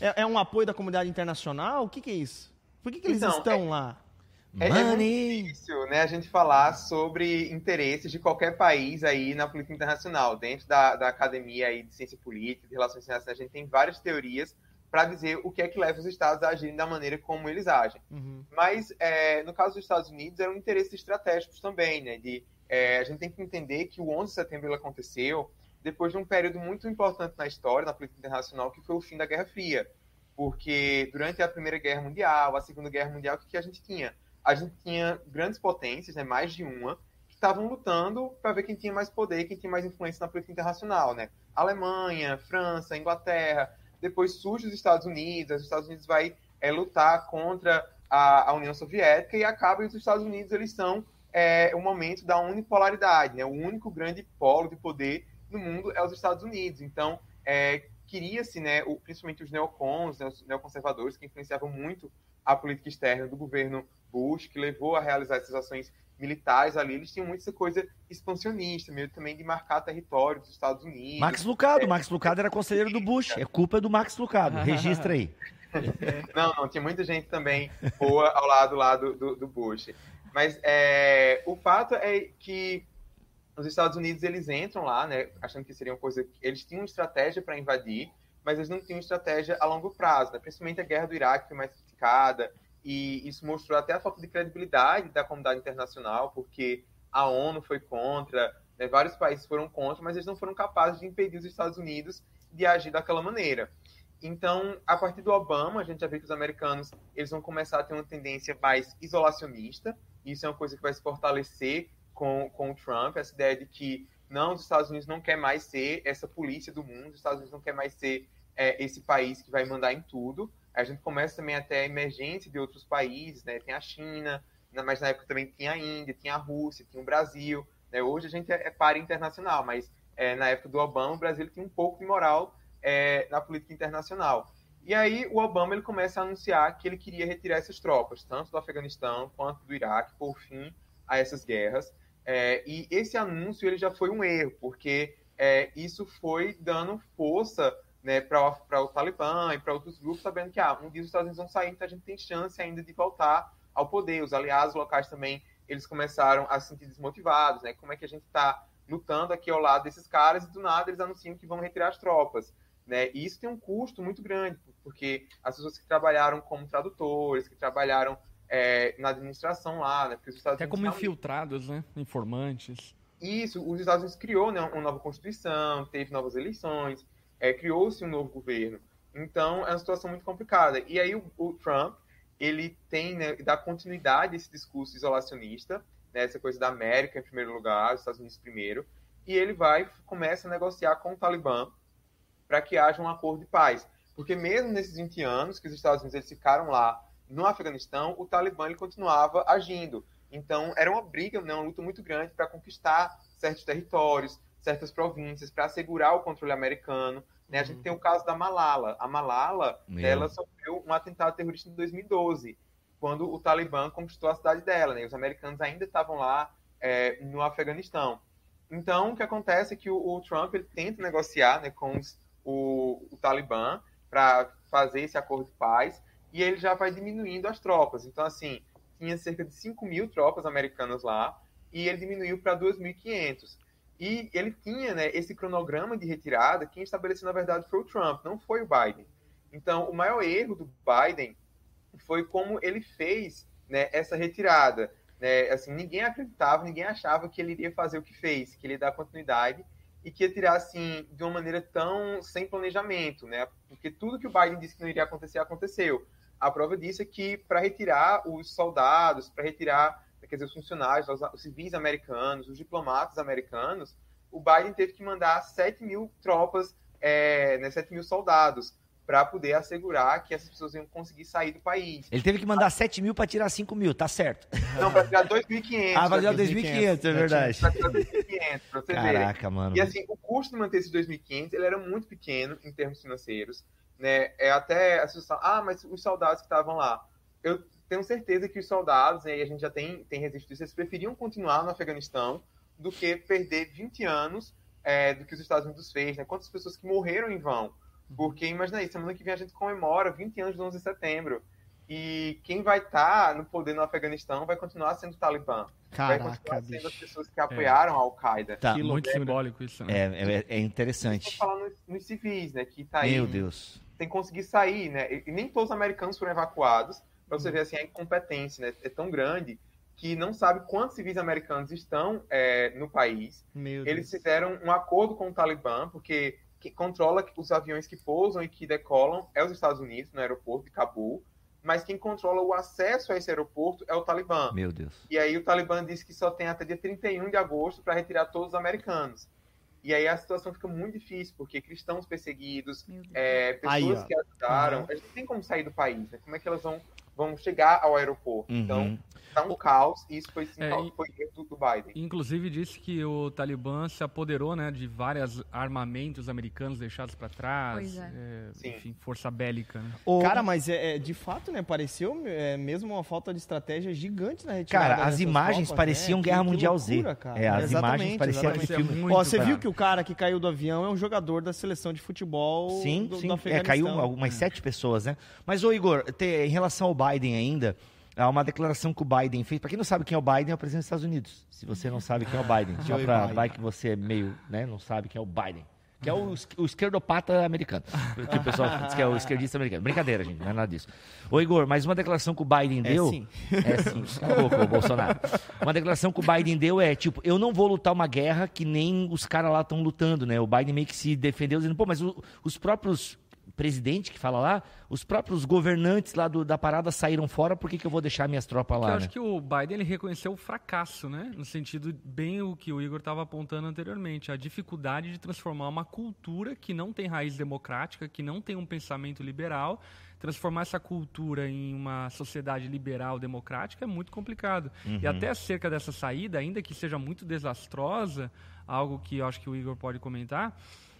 é, é um apoio da comunidade internacional? O que, que é isso? Por que, que eles Então, estão lá? É, é muito difícil né, a gente falar sobre interesses de qualquer país aí na política internacional. Dentro da, da academia aí de ciência política, de relações internacionais, a gente tem várias teorias para dizer o que é que leva os estados a agirem da maneira como eles agem. Uhum. Mas, é, no caso dos Estados Unidos, eram interesses estratégicos também, né? De, é, a gente tem que entender que o 11 de setembro aconteceu depois de um período muito importante na história, na política internacional, que foi o fim da Guerra Fria. Porque durante a Primeira Guerra Mundial, a Segunda Guerra Mundial, o que, que a gente tinha? A gente tinha grandes potências, né, mais de uma, que estavam lutando para ver quem tinha mais poder, quem tinha mais influência na política internacional, né? Alemanha, França, Inglaterra. Depois surge os Estados Unidos, os Estados Unidos vai é, lutar contra a, a, União Soviética e acaba que os Estados Unidos eles são é, o momento da unipolaridade, né? O único grande polo de poder no mundo é os Estados Unidos. Então, é, queria-se, né, principalmente os neocons, né, os neoconservadores, que influenciavam muito a política externa do governo Bush, que levou a realizar essas ações militares ali, eles tinham muito essa coisa expansionista, meio também de marcar território dos Estados Unidos. Max Lucado, Max Lucado era conselheiro do Bush. É culpa do Max Lucado. Registra aí. [laughs] Não, não, tinha muita gente também boa ao lado lá do, do, do Bush. Mas é, o fato é que os Estados Unidos eles entram lá, né, achando que seria uma coisa. Eles tinham uma estratégia para invadir, mas eles não tinham estratégia a longo prazo. Né? Principalmente a guerra do Iraque foi mais criticada, e isso mostrou até a falta de credibilidade da comunidade internacional, porque a ONU foi contra, né, vários países foram contra, mas eles não foram capazes de impedir os Estados Unidos de agir daquela maneira. Então, a partir do Obama, a gente já vê que os americanos eles vão começar a ter uma tendência mais isolacionista. Isso é uma coisa que vai se fortalecer com, com o Trump, essa ideia de que não, os Estados Unidos não quer mais ser essa polícia do mundo, os Estados Unidos não quer mais ser é, esse país que vai mandar em tudo. A gente começa também até a emergência de outros países, né? Tem a China, mas na época também tinha a Índia, tinha a Rússia, tinha o Brasil. Né? Hoje a gente é, é par internacional, mas é, na época do Obama o Brasil tinha um pouco de moral é, na política internacional. E aí o Obama ele começa a anunciar que ele queria retirar essas tropas, tanto do Afeganistão quanto do Iraque, por fim a essas guerras. É, e esse anúncio ele já foi um erro, porque é, isso foi dando força né, para o Talibã e para outros grupos, sabendo que ah, um dia os Estados Unidos vão sair, então a gente tem chance ainda de voltar ao poder. Os aliados locais também eles começaram a se sentir desmotivados, né? Como é que a gente está lutando aqui ao lado desses caras e do nada eles anunciam que vão retirar as tropas. Né? E isso tem um custo muito grande, porque as pessoas que trabalharam como tradutores, que trabalharam é, na administração lá, né? Porque os Estados Até Unidos como infiltrados, né? Informantes. Isso, os Estados Unidos criou né, uma nova constituição, teve novas eleições, é, criou-se um novo governo. Então é uma situação muito complicada. E aí o, o Trump ele tem né, dá continuidade a esse discurso isolacionista, né, essa coisa da América em primeiro lugar, os Estados Unidos primeiro, e ele vai começa a negociar com o Talibã para que haja um acordo de paz. Porque mesmo nesses 20 anos que os Estados Unidos eles ficaram lá no Afeganistão, o Talibã ele continuava agindo. Então era uma briga, né, uma luta muito grande para conquistar certos territórios, certas províncias, para assegurar o controle americano. Né? A gente tem o caso da Malala. A Malala, Meu. ela sofreu um atentado terrorista em 2012, quando o Talibã conquistou a cidade dela. Né? Os americanos ainda estavam lá é, no Afeganistão. Então, o que acontece é que o, o Trump ele tenta negociar né, com os- o, o Talibã para fazer esse acordo de paz e ele já vai diminuindo as tropas. Então, assim, tinha cerca de 5 mil tropas americanas lá e ele diminuiu para 2.500. E ele tinha né, esse cronograma de retirada, quem estabeleceu, na verdade, foi o Trump, não foi o Biden. Então, o maior erro do Biden foi como ele fez né, essa retirada. Né? Assim, ninguém acreditava, ninguém achava que ele iria fazer o que fez, que ele ia dar continuidade e que ia tirar assim de uma maneira tão sem planejamento, né? Porque tudo que o Biden disse que não iria acontecer aconteceu. A prova disso é que para retirar os soldados, para retirar quer dizer, os funcionários, os civis americanos, os diplomatas americanos, o Biden teve que mandar 7 mil tropas, é, né, 7 mil soldados, para poder assegurar que essas pessoas iam conseguir sair do país. Ele teve que mandar 7 mil para tirar 5 mil, tá certo. Não, para tirar 2.500. Ah, para tirar 2.500, é verdade. Para tirar 2.500, para você Caraca, ver. mano. E assim, o custo de manter esses 2.500, ele era muito pequeno em termos financeiros. Né? É até assustar. Ah, mas os soldados que estavam lá. Eu tenho certeza que os soldados, e a gente já tem, tem registro disso, eles preferiam continuar no Afeganistão do que perder 20 anos é, do que os Estados Unidos fez, né? Quantas pessoas que morreram em vão. Porque, imagina aí, semana que vem a gente comemora 20 anos do 11 de setembro. E quem vai estar tá no poder no Afeganistão vai continuar sendo o Talibã. Caraca, vai continuar sendo bicho. as pessoas que apoiaram a Al-Qaeda. Tá, Que muito simbólico isso, né? É, é, é Estou interessante. falando nos, civis, né? Que tá aí, Meu Deus. tem que conseguir sair, né? E nem todos os americanos foram evacuados. Pra Uhum. você ver, assim, a incompetência, né? É tão grande que não sabe quantos civis americanos estão é, no país. Meu Eles Deus. fizeram um acordo com o Talibã, porque quem controla os aviões que pousam e que decolam é os Estados Unidos, no aeroporto de Cabul, mas quem controla o acesso a esse aeroporto é o Talibã. Meu Deus. E aí o Talibã disse que só tem até dia 31 de agosto para retirar todos os americanos. E aí a situação fica muito difícil, porque cristãos perseguidos, é, pessoas Aí, que ajudaram, Uhum. a gente tem como sair do país, né? Como é que elas vão, vão chegar ao aeroporto? Uhum. Então, tá um caos, e isso foi, sim, É, foi erro do, do Biden. Inclusive disse que o Talibã se apoderou né, de vários armamentos americanos deixados para trás. Pois é. é, enfim, força bélica. Né? Ô, Cara, mas é, é, de fato, né? Pareceu é, mesmo uma falta de estratégia gigante na retirada. Cara, as imagens tropas, pareciam né? Guerra Que- que Mundial loucura, Z. cara. É, as Exatamente, imagens pareciam exatamente. filme. muito Ó, você viu que o cara que caiu do avião é um jogador da seleção de futebol Sim, do, sim. do É, Afeganistão. caiu algumas sete pessoas, né? Mas, ô Igor, te- em relação ao Biden ainda, há uma declaração que o Biden fez. Pra quem não sabe quem é o Biden, é o presidente dos Estados Unidos. Se você não sabe quem é o Biden, [laughs] só. Biden. Vai que você é meio, né? Não sabe quem é o Biden. Que é o, o esquerdopata americano. [laughs] Que o pessoal diz que é o esquerdista americano. Brincadeira, gente, não é nada disso. Ô, Igor, mas uma declaração que o Biden É deu. sim. É sim. Cala a ô Bolsonaro. Uma declaração que o Biden deu é, tipo, eu não vou lutar uma guerra que nem os caras lá estão lutando, né? O Biden meio que se defendeu dizendo, pô, mas o- os próprios presidente que fala lá, os próprios governantes lá do- da parada saíram fora, por que, que eu vou deixar minhas tropas Eu lá, né? acho que o Biden ele reconheceu o fracasso, né? No sentido bem o que o Igor estava apontando anteriormente, a dificuldade de transformar uma cultura que não tem raiz democrática, que não tem um pensamento liberal, transformar essa cultura em uma sociedade liberal democrática é muito complicado. E até acerca dessa saída, ainda que seja muito desastrosa, algo que eu acho que o Igor pode comentar,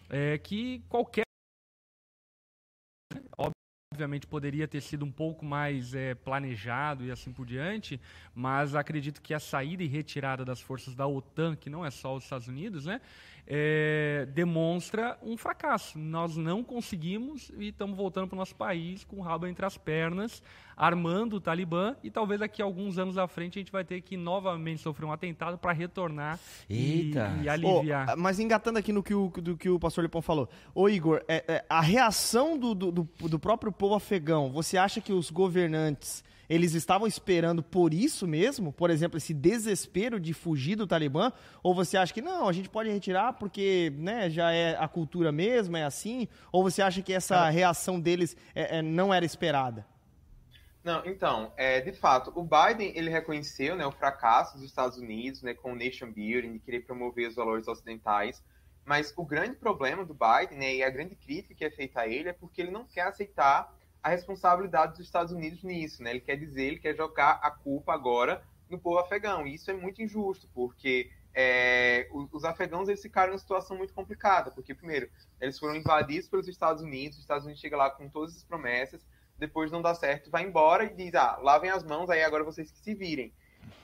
é que qualquer obviamente poderia ter sido um pouco mais eh, planejado e assim por diante, mas acredito que a saída e retirada das forças da OTAN, que não é só os Estados Unidos, né, eh, demonstra um fracasso. Nós não conseguimos e estamos voltando para o nosso país com o rabo entre as pernas, armando o Talibã e talvez daqui a alguns anos à frente a gente vai ter que novamente sofrer um atentado para retornar e, Eita. e aliviar. mas engatando aqui no que o, do que o pastor Lipão falou. Ô, Igor, é- é, a reação do, do, do- do próprio povo afegão, você acha que os governantes, eles estavam esperando por isso mesmo? Por exemplo, esse desespero de fugir do Talibã? Ou você acha que não, a gente pode retirar porque né, já é a cultura mesmo, é assim? Ou você acha que essa reação deles é- é, não era esperada? Não, então, é, de fato, o Biden ele reconheceu né, o fracasso dos Estados Unidos né, com o nation building, de querer promover os valores ocidentais, mas o grande problema do Biden né, e a grande crítica que é feita a ele é porque ele não quer aceitar a responsabilidade dos Estados Unidos nisso. Né? Ele quer dizer, ele quer jogar a culpa agora no povo afegão. E isso é muito injusto, porque é, os, os afegãos eles ficaram em uma situação muito complicada, porque, primeiro, eles foram invadidos pelos Estados Unidos, os Estados Unidos chega lá com todas as promessas, depois não dá certo, vai embora e diz, ah, lavem as mãos, aí agora vocês que se virem.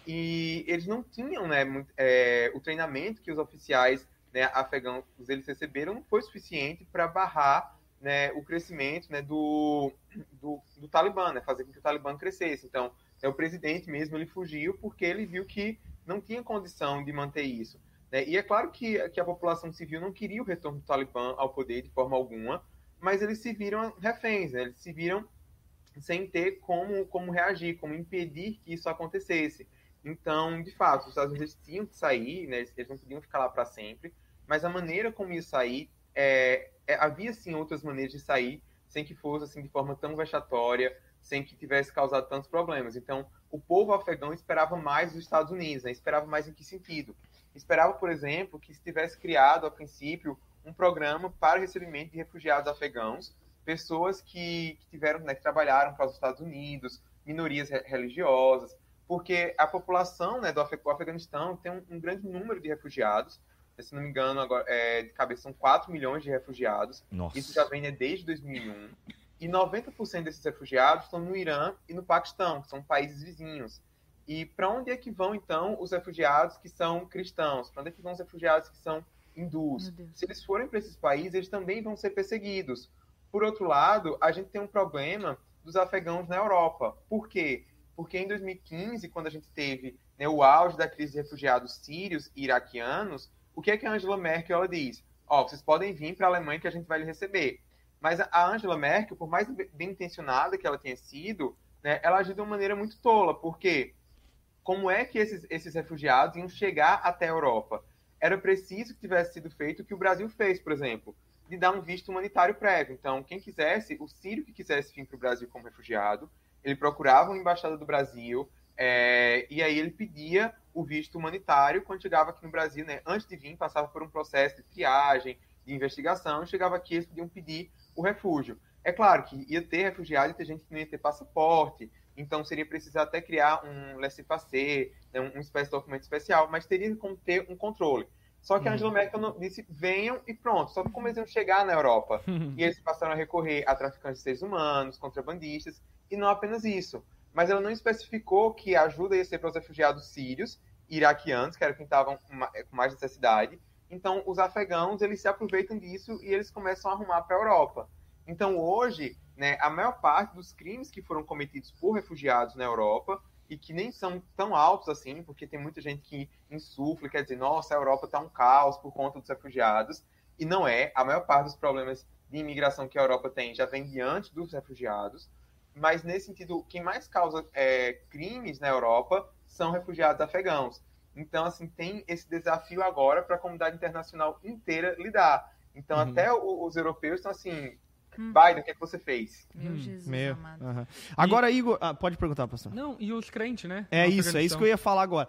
E eles não tinham, né, muito- é, o treinamento que os oficiais né, afegãos eles receberam não foi suficiente para barrar né, o crescimento né, do, do, do Talibã, né, fazer com que o Talibã crescesse. Então, é o presidente mesmo, ele fugiu porque ele viu que não tinha condição de manter isso. Né? E é claro que, que a população civil não queria o retorno do Talibã ao poder de forma alguma, mas eles se viram reféns, né? eles se viram sem ter como, como reagir, como impedir que isso acontecesse. Então, de fato, os Estados Unidos tinham que sair, né? eles não podiam ficar lá para sempre, mas a maneira como ia sair, é, é, havia sim outras maneiras de sair sem que fosse assim de forma tão vexatória, sem que tivesse causado tantos problemas. Então, o povo afegão esperava mais dos Estados Unidos, né? esperava mais em que sentido? Esperava, por exemplo, que se tivesse criado, a princípio, um programa para o recebimento de refugiados afegãos, pessoas que, que tiveram, né, que trabalharam para os Estados Unidos, minorias religiosas, porque a população né, do Afeganistão tem um, um, grande número de refugiados. Se não me engano, agora, é, de cabeça são 4 milhões de refugiados. Nossa. Isso já vem né, desde 2001. E 90% desses refugiados estão no Irã e no Paquistão, que são países vizinhos. E para onde é que vão, então, os refugiados que são cristãos? Para onde é que vão os refugiados que são hindus? Se eles forem para esses países, eles também vão ser perseguidos. Por outro lado, a gente tem um problema dos afegãos na Europa. Por quê? Porque em 2015, quando a gente teve né, o auge da crise de refugiados sírios e iraquianos, o que é que a Angela Merkel ela diz? Ó, oh, vocês podem vir para a Alemanha que a gente vai lhe receber. Mas a Angela Merkel, por mais bem intencionada que ela tenha sido, né, ela agiu de uma maneira muito tola. Por quê? Como é que esses, esses refugiados iam chegar até a Europa? Era preciso que tivesse sido feito o que o Brasil fez, por exemplo, de dar um visto humanitário prévio. Então, quem quisesse, o sírio que quisesse vir para o Brasil como refugiado, ele procurava uma embaixada do Brasil é, e aí ele pedia o visto humanitário quando chegava aqui no Brasil, né? Antes de vir, passava por um processo de triagem, de investigação, chegava aqui, eles podiam pedir o refúgio. É claro que ia ter refugiado e ter gente que não ia ter passaporte, então seria preciso até criar um laissez-passer, né, uma espécie de documento especial, mas teria como ter um controle. Só que a Angela Merkel disse, venham e pronto. Só que como eles iam chegar na Europa, [laughs] e eles passaram a recorrer a traficantes de seres humanos, contrabandistas, e não apenas isso. Mas ela não especificou que a ajuda ia ser para os refugiados sírios, iraquianos, que eram quem estavam com mais necessidade. Então, os afegãos, eles se aproveitam disso e eles começam a arrumar para a Europa. Então, hoje, né, a maior parte dos crimes que foram cometidos por refugiados na Europa e que nem são tão altos assim, porque tem muita gente que insufla, quer dizer, nossa, a Europa está um caos por conta dos refugiados, e não é. A maior parte dos problemas de imigração que a Europa tem já vem diante dos refugiados, mas nesse sentido, quem mais causa é, crimes na Europa são refugiados afegãos. Então, assim, tem esse desafio agora para a comunidade internacional inteira lidar. Então, uhum. até o, os europeus estão assim, Hum. Biden, o que, é que você fez? Meu hum, Jesus meu. amado. Uhum. Agora, e... Igor, ah, pode perguntar, pastor. Não, e os crentes, né? É isso, é isso que eu ia falar agora.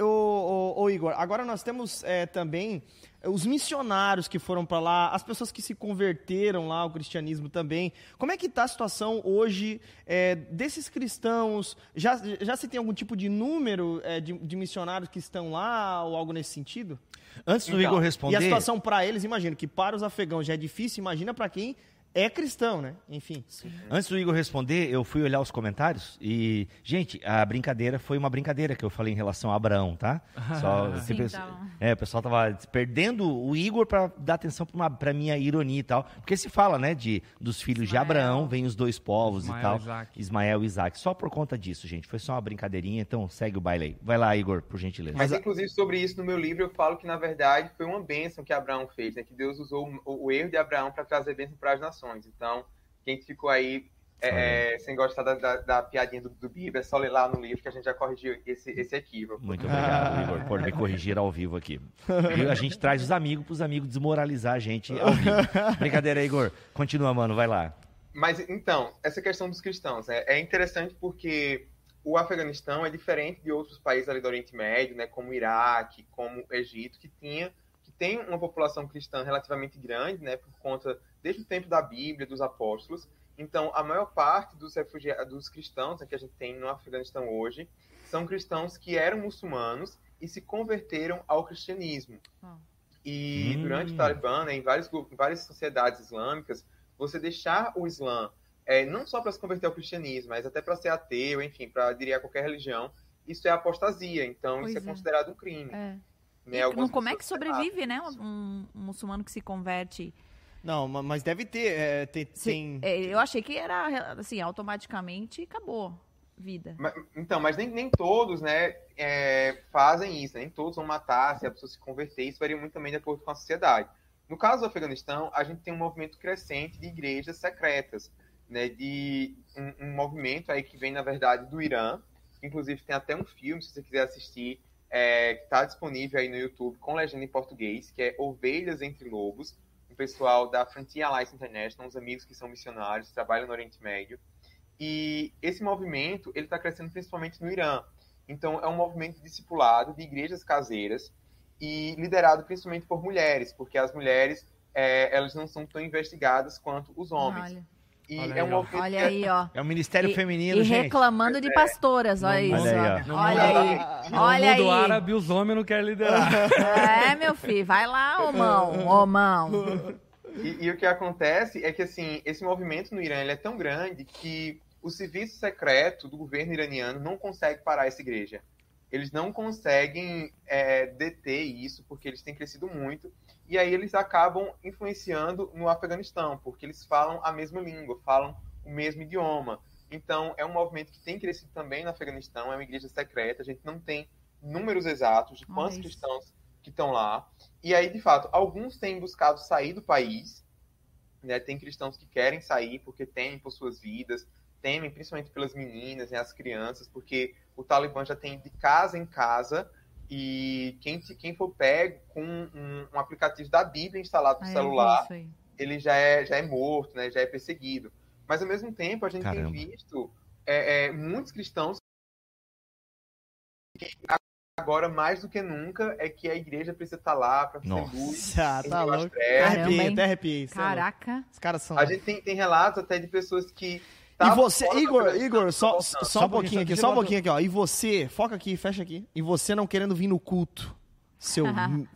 Ô, ô, ô Igor, agora nós temos é, também os missionários que foram para lá, as pessoas que se converteram lá ao cristianismo também. Como é que está a situação hoje é, desses cristãos? Já, já se tem algum tipo de número é, de, de, missionários que estão lá ou algo nesse sentido? Antes do então, Igor responder... E a situação para eles, imagino que para os afegãos já é difícil, imagina para quem é cristão, né? Enfim. Sim. Antes do Igor responder, eu fui olhar os comentários e, gente, a brincadeira foi uma brincadeira que eu falei em relação a Abraão, tá? [laughs] Só, Sim, tá é, o pessoal tava perdendo o Igor para dar atenção para minha ironia e tal, porque se fala, né, de dos filhos Ismael. de Abraão, vem os dois povos Ismael, e tal, Isaac. Ismael e Isaac. Só por conta disso, gente, foi só uma brincadeirinha, então segue o baile aí. Vai lá, Igor, por gentileza. Mas inclusive sobre isso no meu livro eu falo que na verdade foi uma bênção que Abraão fez, né? Que Deus usou o, o erro de Abraão para trazer bênção para as nações. Então, quem ficou aí é, sem gostar da, da, da piadinha do, do Bíblia, é só ler lá no livro que a gente já corrigiu esse, esse equívoco. Muito obrigado, [laughs] Igor, por me corrigir ao vivo aqui. E a gente traz os amigos para os amigos desmoralizar a gente ao vivo. [laughs] Brincadeira, Igor. Continua, mano, vai lá. Mas, então, essa questão dos cristãos é, é interessante porque o Afeganistão é diferente de outros países ali do Oriente Médio, né, como o Iraque, como o Egito, que tinha que tem uma população cristã relativamente grande, né, por conta desde o tempo da Bíblia, dos apóstolos. Então, a maior parte dos refugiados, dos cristãos né, que a gente tem no Afeganistão hoje, são cristãos que eram muçulmanos e se converteram ao cristianismo. Oh. E hum. durante o Talibã, né, em, vários, em várias sociedades islâmicas, você deixar o Islã é, não só para se converter ao cristianismo, mas até para ser ateu, enfim, para aderir a qualquer religião, isso é apostasia. Então, pois isso é, é, considerado um crime. É. Né, como é que sobrevive, né, um, um, muçulmano que se converte não, mas deve ter. É, tem, Sim, tem... É, eu achei que era assim, automaticamente acabou. vida. Mas- Então, mas nem, nem todos, né, é, fazem isso, né? nem todos vão matar se a pessoa se converter, isso varia muito também de acordo com a sociedade. No caso do Afeganistão, a gente tem um movimento crescente de igrejas secretas, né, de um, um movimento aí que vem, na verdade, do Irã, inclusive tem até um filme, se você quiser assistir, é, que está disponível aí no YouTube com legenda em português, que é Ovelhas Entre Lobos, um pessoal da Frontier Alliance International, uns amigos que são missionários, trabalham no Oriente Médio, e esse movimento ele está crescendo principalmente no Irã. Então é um movimento discipulado de igrejas caseiras e liderado principalmente por mulheres, porque as mulheres é, elas não são tão investigadas quanto os homens. Olha, E Olha é aí, um ó. movimento olha é- aí, ó. [laughs] É o Ministério E- Feminino, E gente. reclamando de pastoras, olha isso. Olha aí, ó. Olha aí. No Olha mundo aí. árabe, os homens não querem liderar. [laughs] É, meu filho, vai lá, ô mão, ô mão. E, e o que acontece é que assim esse movimento no Irã ele é tão grande que o serviço secreto do governo iraniano não consegue parar essa igreja. Eles não conseguem é, deter isso porque eles têm crescido muito e aí eles acabam influenciando no Afeganistão porque eles falam a mesma língua, falam o mesmo idioma. Então é um movimento que tem crescido também no Afeganistão, é uma igreja secreta. A gente não tem números exatos de quantos cristãos que estão lá. E aí, de fato, alguns têm buscado sair do país, né? Tem cristãos que querem sair porque temem por suas vidas, temem principalmente pelas meninas, né, as crianças, porque o Talibã já tem de casa em casa e quem, quem for pego com um, um aplicativo da Bíblia instalado no É, celular, ele já é, já é morto, né, já é perseguido. Mas, ao mesmo tempo, a gente Caramba. tem visto é, é, muitos cristãos que agora, mais do que nunca, é que a igreja precisa estar lá para fazer Nossa. luz. Ah, em tá louco. Arrepiei, até arrepiei. é. Caraca. Os caras são. A gente tem, tem relatos até de pessoas que. E estavam você, Igor, Igor, só, só, Só um pouquinho, aqui, só um pouquinho aqui, ó. E você, foca aqui, fecha aqui. E você não querendo vir no culto, seu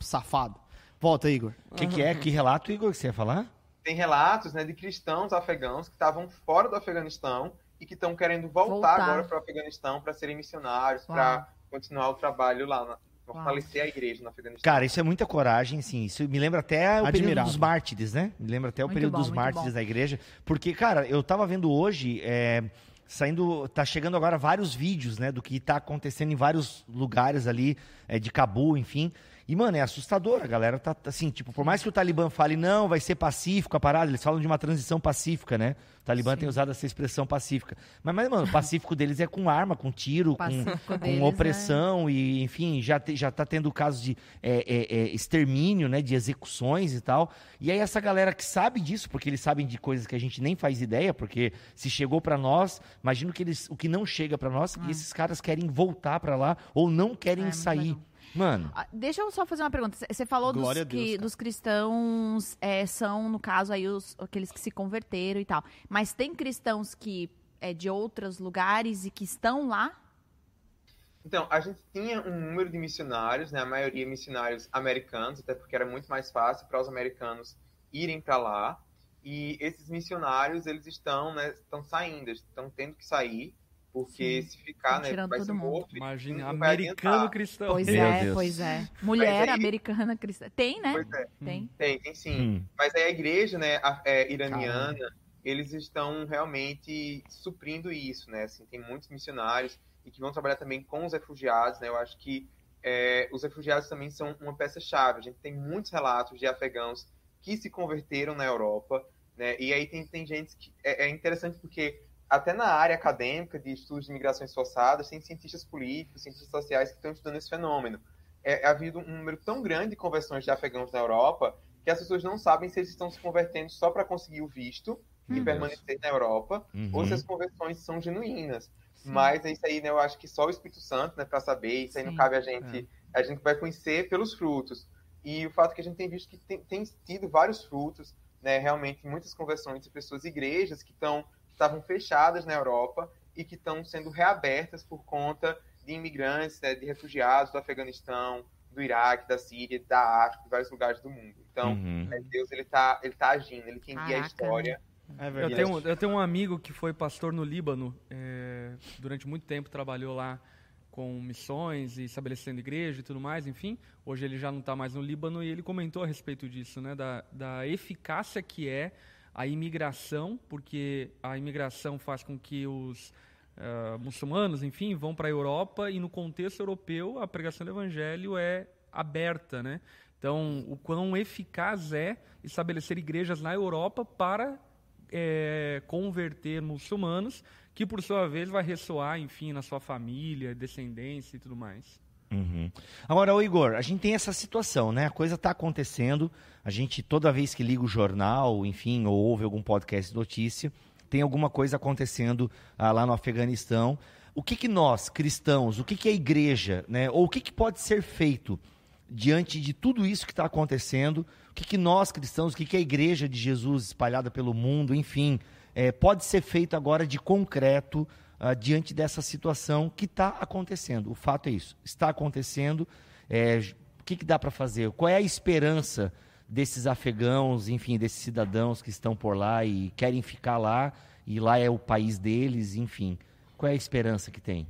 safado. Volta, Igor. O que, que é? Que relato, Igor, que você ia falar? Tem relatos né, de cristãos afegãos que estavam fora do Afeganistão e que estão querendo voltar, Voltar. agora para o Afeganistão para serem missionários, para continuar o trabalho lá, na- fortalecer a igreja no Afeganistão. Cara, isso é muita coragem, sim. Isso me lembra até o período Admirável. dos mártires, né? Me lembra até o Muito período bom, dos mártires bom. da igreja. Porque, cara, eu tava vendo hoje, é, saindo, tá chegando agora vários vídeos, né? Do que tá acontecendo em vários lugares ali, é, de Cabu, enfim. E, mano, é assustador. A galera tá, assim, tipo, por mais que o Talibã fale, não, vai ser pacífico a parada, eles falam de uma transição pacífica, né? O Talibã Sim. tem usado essa expressão pacífica. Mas, mas, mano, o pacífico deles é com arma, com tiro, com, deles, com opressão e, enfim, já, te- já tá tendo casos de é, é, é, extermínio, né, de execuções e tal. E aí essa galera que sabe disso, porque eles sabem de coisas que a gente nem faz ideia, porque se chegou pra nós, imagino que eles, o que não chega pra nós, e esses caras querem voltar pra lá ou não querem É, muito sair. Mano, Ah, Deixa eu só fazer uma pergunta. Você falou dos, Deus, que, dos cristãos é, são, no caso, aí os, aqueles que se converteram e tal. Mas tem cristãos que é de outros lugares e que estão lá? Então, a gente tinha um número de missionários, né? A maioria missionários americanos, até porque era muito mais fácil para os americanos irem para lá. E esses missionários, eles estão, né, estão saindo, estão tendo que sair, porque se ficar, né, tirando vai todo ser mundo. morto. Imagina, americano cristão. Pois Meu é, Deus. pois é. Mulher aí- americana cristã. Tem, né? Pois é, Tem. tem, tem sim. hum, Mas aí a igreja, né, a- é, iraniana, eles estão realmente suprindo isso, né? Assim, tem muitos missionários e que vão trabalhar também com os refugiados, né? Eu acho que é, os refugiados também são uma peça-chave. A gente tem muitos relatos de afegãos que se converteram na Europa, né? E aí tem, tem gente que... É, é interessante porque até na área acadêmica de estudos de migrações forçadas, tem cientistas políticos, cientistas sociais que estão estudando esse fenômeno. É, é havido um número tão grande de conversões de afegãos na Europa que as pessoas não sabem se eles estão se convertendo só para conseguir o visto e Meu permanecer na Europa, uhum. ou se as conversões são genuínas. Sim. Mas é isso aí, né? Eu acho que só o Espírito Santo, né, para saber, isso aí não Sim. cabe a gente. A gente vai conhecer pelos frutos. E o fato que a gente tem visto que tem, tem tido vários frutos, né? Realmente muitas conversões de pessoas, igrejas que estão estavam fechadas na Europa e que estão sendo reabertas por conta de imigrantes, né, de refugiados do Afeganistão, do Iraque, da Síria, da África, de vários lugares do mundo. Então, uhum. é, Deus ele tá, ele tá agindo, ele quem guia a história. É Eu tenho, eu tenho um amigo que foi pastor no Líbano, é, durante muito tempo trabalhou lá com missões e estabelecendo igreja e tudo mais, enfim. Hoje ele já não está mais no Líbano e ele comentou a respeito disso, né, da, da eficácia que é a imigração, porque a imigração faz com que os uh, muçulmanos, enfim, vão para a Europa e no contexto europeu a pregação do evangelho é aberta, né? Então, o quão eficaz é estabelecer igrejas na Europa para é, converter muçulmanos, que por sua vez vai ressoar, enfim, na sua família, descendência e tudo mais. Uhum. Agora, o Igor, a gente tem essa situação, né? A coisa está acontecendo. A gente, toda vez que liga o jornal, enfim, ou ouve algum podcast de notícia, tem alguma coisa acontecendo ah, lá no Afeganistão. O que, que nós, cristãos, o que, que a igreja, né? Ou o que, que pode ser feito diante de tudo isso que está acontecendo? O que, que nós, cristãos, o que, que a igreja de Jesus espalhada pelo mundo, enfim, é, pode ser feito agora de concreto uh, diante dessa situação que está acontecendo. O fato é isso, está acontecendo. É, o que, que dá para fazer? Qual é a esperança desses afegãos, enfim, desses cidadãos que estão por lá e querem ficar lá, e lá é o país deles, enfim. Qual é a esperança que tem?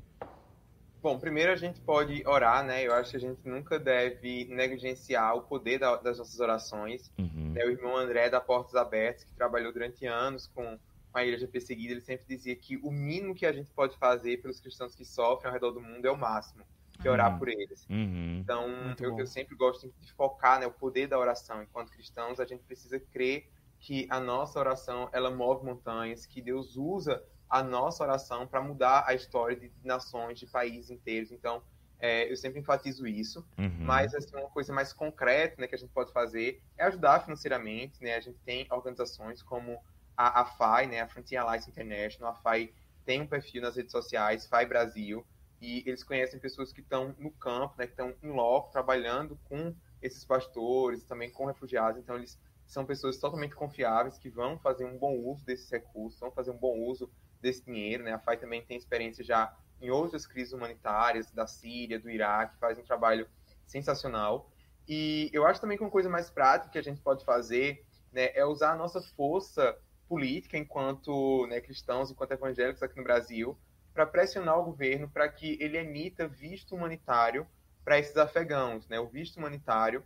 Bom, primeiro a gente pode orar, né? Eu acho que a gente nunca deve negligenciar o poder da, das nossas orações. Uhum. Né? O irmão André da Portas Abertas, que trabalhou durante anos com com a igreja perseguida, ele sempre dizia que o mínimo que a gente pode fazer pelos cristãos que sofrem ao redor do mundo é o máximo, que é orar uhum. por eles. Uhum. Então, eu, eu, sempre gosto de focar né, o poder da oração. Enquanto cristãos, a gente precisa crer que a nossa oração ela move montanhas, que Deus usa a nossa oração para mudar a história de nações, de países inteiros. Então, é, eu sempre enfatizo isso. Uhum. Mas assim, uma coisa mais concreta né, que a gente pode fazer é ajudar financeiramente. Né? A gente tem organizações como a, a FAI, né, a Frontier Alliance International, a FAI tem um perfil nas redes sociais, FAI Brasil, e eles conhecem pessoas que estão no campo, né, que estão em loco, trabalhando com esses pastores, também com refugiados, então eles são pessoas totalmente confiáveis, que vão fazer um bom uso desses recursos, vão fazer um bom uso desse dinheiro, né, a FAI também tem experiência já em outras crises humanitárias, da Síria, do Iraque, faz um trabalho sensacional, e eu acho também que uma coisa mais prática que a gente pode fazer né, é usar a nossa força política enquanto né, cristãos, enquanto evangélicos aqui no Brasil, para pressionar o governo para que ele emita visto humanitário para esses afegãos. Né? O visto humanitário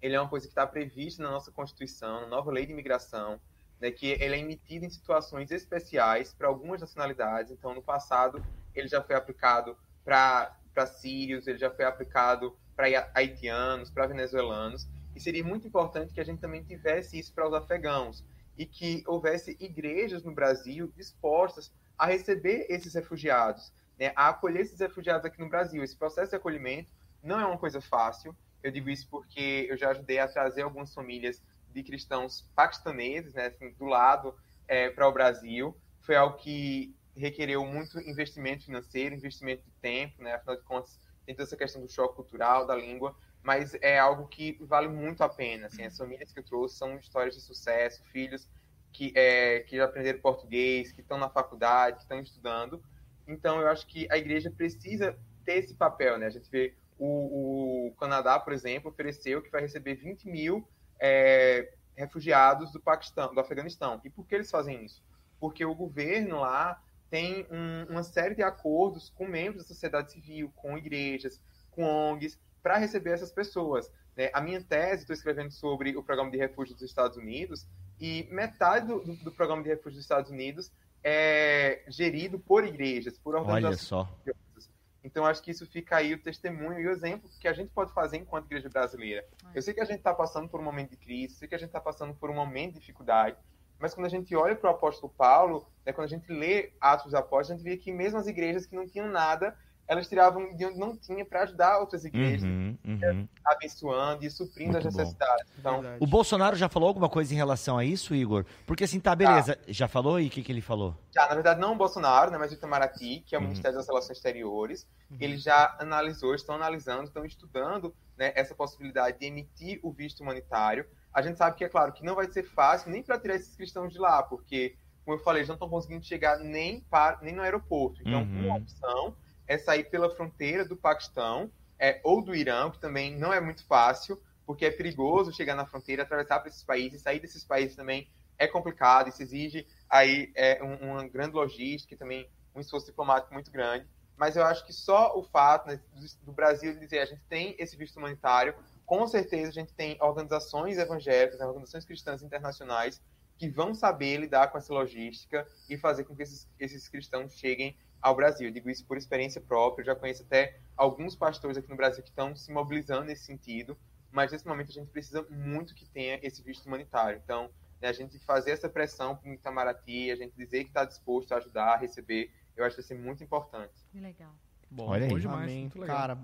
ele é uma coisa que está prevista na nossa Constituição, na nova lei de imigração, né, que ele é emitido em situações especiais para algumas nacionalidades. Então, no passado, ele já foi aplicado para sírios, ele já foi aplicado para haitianos, para venezuelanos. E seria muito importante que a gente também tivesse isso para os afegãos e que houvesse igrejas no Brasil dispostas a receber esses refugiados, né, a acolher esses refugiados aqui no Brasil. Esse processo de acolhimento não é uma coisa fácil. Eu digo isso porque eu já ajudei a trazer algumas famílias de cristãos paquistaneses, né, assim, do lado é, para o Brasil. Foi algo que requereu muito investimento financeiro, investimento de tempo, né? Afinal de contas, tem toda essa questão do choque cultural, da língua, mas é algo que vale muito a pena. Assim, as famílias que eu trouxe são histórias de sucesso, filhos que, é, que já aprenderam português, que estão na faculdade, que estão estudando. Então, eu acho que a igreja precisa ter esse papel. Né? A gente vê o, o Canadá, por exemplo, ofereceu que vai receber 20 mil é, refugiados do Paquistão, do Afeganistão. E por que eles fazem isso? Porque o governo lá tem um, uma série de acordos com membros da sociedade civil, com igrejas, com ONGs, para receber essas pessoas. Né? A minha tese, estou escrevendo sobre o programa de refúgio dos Estados Unidos, e metade do, do, programa de refúgio dos Estados Unidos é gerido por igrejas, por organizações. Olha só. Então, acho que isso fica aí o testemunho e o exemplo que a gente pode fazer enquanto igreja brasileira. Eu sei que a gente está passando por um momento de crise, sei que a gente está passando por um momento de dificuldade, mas quando a gente olha para o apóstolo Paulo, né, quando a gente lê Atos dos Apóstolos, a gente vê que mesmo as igrejas que não tinham nada, elas tiravam de onde não tinha para ajudar outras igrejas, uhum, uhum. abençoando e suprindo Muito as necessidades. Então, o Bolsonaro já falou alguma coisa em relação a isso, Igor? Porque assim, tá, beleza. Ah, já falou e o que, que ele falou? Já, na verdade, não o Bolsonaro, né, mas o Itamaraty, que é o uhum. Ministério das Relações Exteriores. Uhum. Ele já analisou, estão analisando, estão estudando né, essa possibilidade de emitir o visto humanitário. A gente sabe que, é claro, que não vai ser fácil nem para tirar esses cristãos de lá, porque, como eu falei, eles não estão conseguindo chegar nem, para, nem no aeroporto. Então, uhum. uma opção é sair pela fronteira do Paquistão é, ou do Irã, que também não é muito fácil, porque é perigoso chegar na fronteira, atravessar para esses países, sair desses países também é complicado, isso exige aí é, um, uma grande logística e também um esforço diplomático muito grande. Mas eu acho que só o fato né, do Brasil dizer a gente tem esse visto humanitário, com certeza a gente tem organizações evangélicas, organizações cristãs internacionais que vão saber lidar com essa logística e fazer com que esses, esses cristãos cheguem ao Brasil. Eu digo isso por experiência própria, eu já conheço até alguns pastores aqui no Brasil que estão se mobilizando nesse sentido, mas nesse momento a gente precisa muito que tenha esse visto humanitário. Então, né, a gente fazer essa pressão para o Itamaraty, a gente dizer que está disposto a ajudar, a receber, eu acho que vai ser muito importante. Que legal. Bom, Olha aí. bom demais, Amém. muito legal. Cara,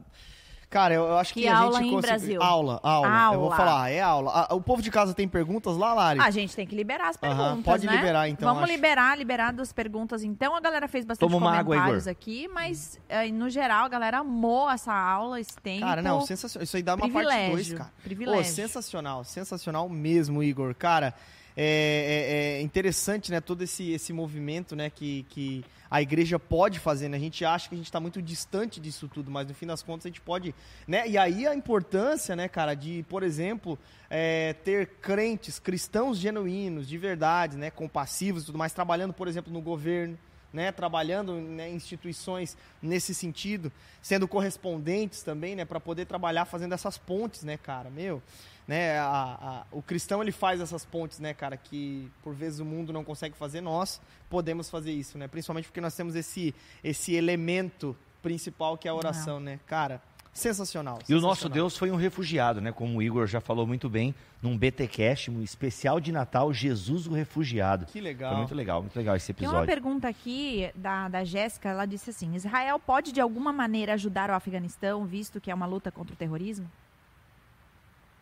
cara, eu, eu acho que, Que a aula, gente conseguiu... Brasil? Aula, aula, Eu vou Aula. falar, é aula. O povo de casa tem perguntas lá, Lari? A gente tem que liberar as perguntas, pode né? liberar, então, Vamos acho. liberar, liberar das perguntas. Então, a galera fez bastante Toma água, comentários Igor. aqui, mas, eh, no geral, a galera amou essa aula, esse tempo. Cara, não, sensacional. Isso aí dá uma parte 2, privilégio, cara. privilégio. Pô, sensacional, sensacional mesmo, Igor. Cara, é, é- é interessante, né, todo esse, esse movimento, né, que, que a igreja pode fazer, né? A gente acha que a gente está muito distante disso tudo, mas no fim das contas a gente pode, né? E aí a importância, né, cara, de, por exemplo, é, ter crentes, cristãos genuínos, de verdade, né, compassivos e tudo mais, trabalhando, por exemplo, no governo, né, trabalhando né, em instituições nesse sentido, sendo correspondentes também, né, para poder trabalhar fazendo essas pontes, né, cara, meu, né, a- a- o cristão ele faz essas pontes, né, cara, que por vezes o mundo não consegue fazer, nós podemos fazer isso, né, principalmente porque nós temos esse esse elemento principal que é a oração, né, cara, sensacional. E o nosso. Deus foi um refugiado, né? Como o Igor já falou muito bem, num BTcast, um especial de Natal, Jesus o refugiado. que legal. Foi muito legal, muito legal esse Tem uma episódio. pergunta aqui da, da Jéssica, ela disse assim, Israel pode de alguma maneira ajudar o Afeganistão, visto que é uma luta contra o terrorismo?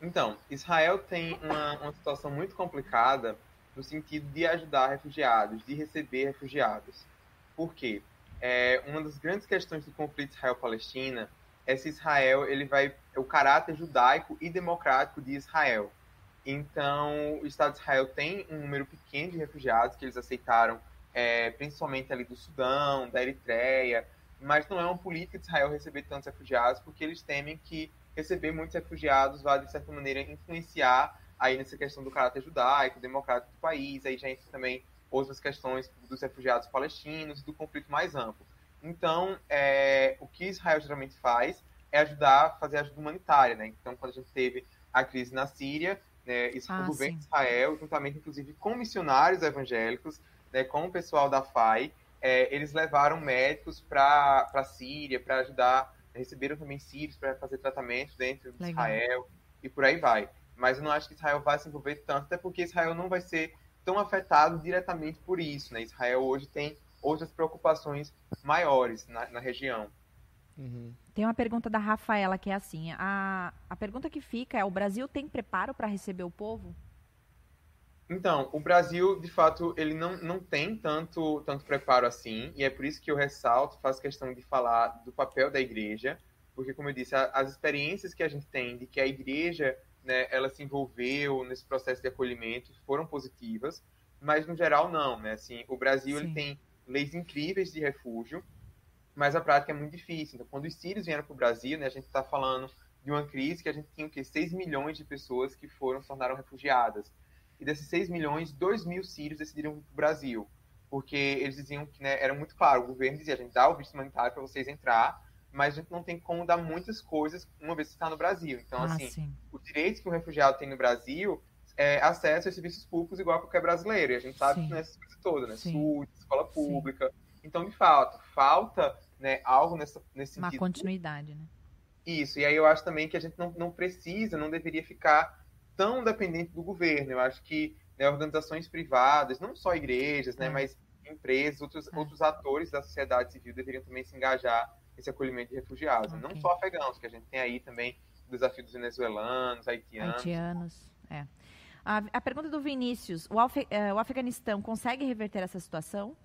Então, Israel tem uma, uma situação muito complicada no sentido de ajudar refugiados, de receber refugiados. Por quê? É, uma das grandes questões do conflito Israel-Palestina é se Israel ele vai o caráter judaico e democrático de Israel. Então, o Estado de Israel tem um número pequeno de refugiados que eles aceitaram, é, principalmente ali do Sudão, da Eritreia, mas não é uma política de Israel receber tantos refugiados porque eles temem que receber muitos refugiados vai, de certa maneira, influenciar aí nessa questão do caráter judaico, democrático do país, aí já entra também outras questões dos refugiados palestinos e do conflito mais amplo. Então, é, o que Israel geralmente faz é ajudar a fazer ajuda humanitária, né? Então, quando a gente teve a crise na Síria, né, isso Ah, governo de Israel, juntamente, inclusive, com missionários evangélicos, né, com o pessoal da FAI, é, eles levaram médicos para a Síria para ajudar, receberam também sírios para fazer tratamentos dentro de Legal. Israel e por aí vai. Mas eu não acho que Israel vai se envolver tanto, até porque Israel não vai ser tão afetado diretamente por isso. Né? Israel hoje tem outras preocupações maiores na, na região. Uhum. Tem uma pergunta da Rafaela que é assim, a, a pergunta que fica é, o Brasil tem preparo para receber o povo? Então, o Brasil, de fato, ele não, não tem tanto, tanto preparo assim, e é por isso que eu ressalto, faço questão de falar do papel da igreja, porque, como eu disse, a- as experiências que a gente tem de que a igreja, né, ela se envolveu nesse processo de acolhimento foram positivas, mas, no geral, não, né, assim, o Brasil, ele tem leis incríveis de refúgio, mas a prática é muito difícil. Então, quando os sírios vieram para o Brasil, né, a gente está falando de uma crise que a gente tinha o quê? 6 milhões de pessoas que foram se tornaram refugiadas. E desses 6 milhões, 2 mil sírios decidiram vir para o Brasil. Porque eles diziam que né, era muito claro, o governo dizia, a gente dá o visto humanitário para vocês entrar, mas a gente não tem como dar muitas coisas uma vez que está no Brasil. Então, ah, assim, sim. os direitos que um refugiado tem no Brasil é acesso a serviços públicos igual a qualquer brasileiro. E a gente sabe Sim. que não é essas coisas todas, né? Sim. SUS, escola pública. Então, de fato, falta né, algo nessa, nesse Uma sentido. continuidade, né? Isso, e aí eu acho também que a gente não, não precisa, não deveria ficar tão dependente do governo. Eu acho que né, organizações privadas, não só igrejas, né, É. mas empresas, outros, É. outros atores da sociedade civil deveriam também se engajar nesse acolhimento de refugiados. né? Ok. Não só afegãos, que a gente tem aí também o desafio dos venezuelanos, haitianos. Haitianos, é. A, a pergunta do Vinícius, o, Alfe- eh, o Afeganistão consegue reverter essa situação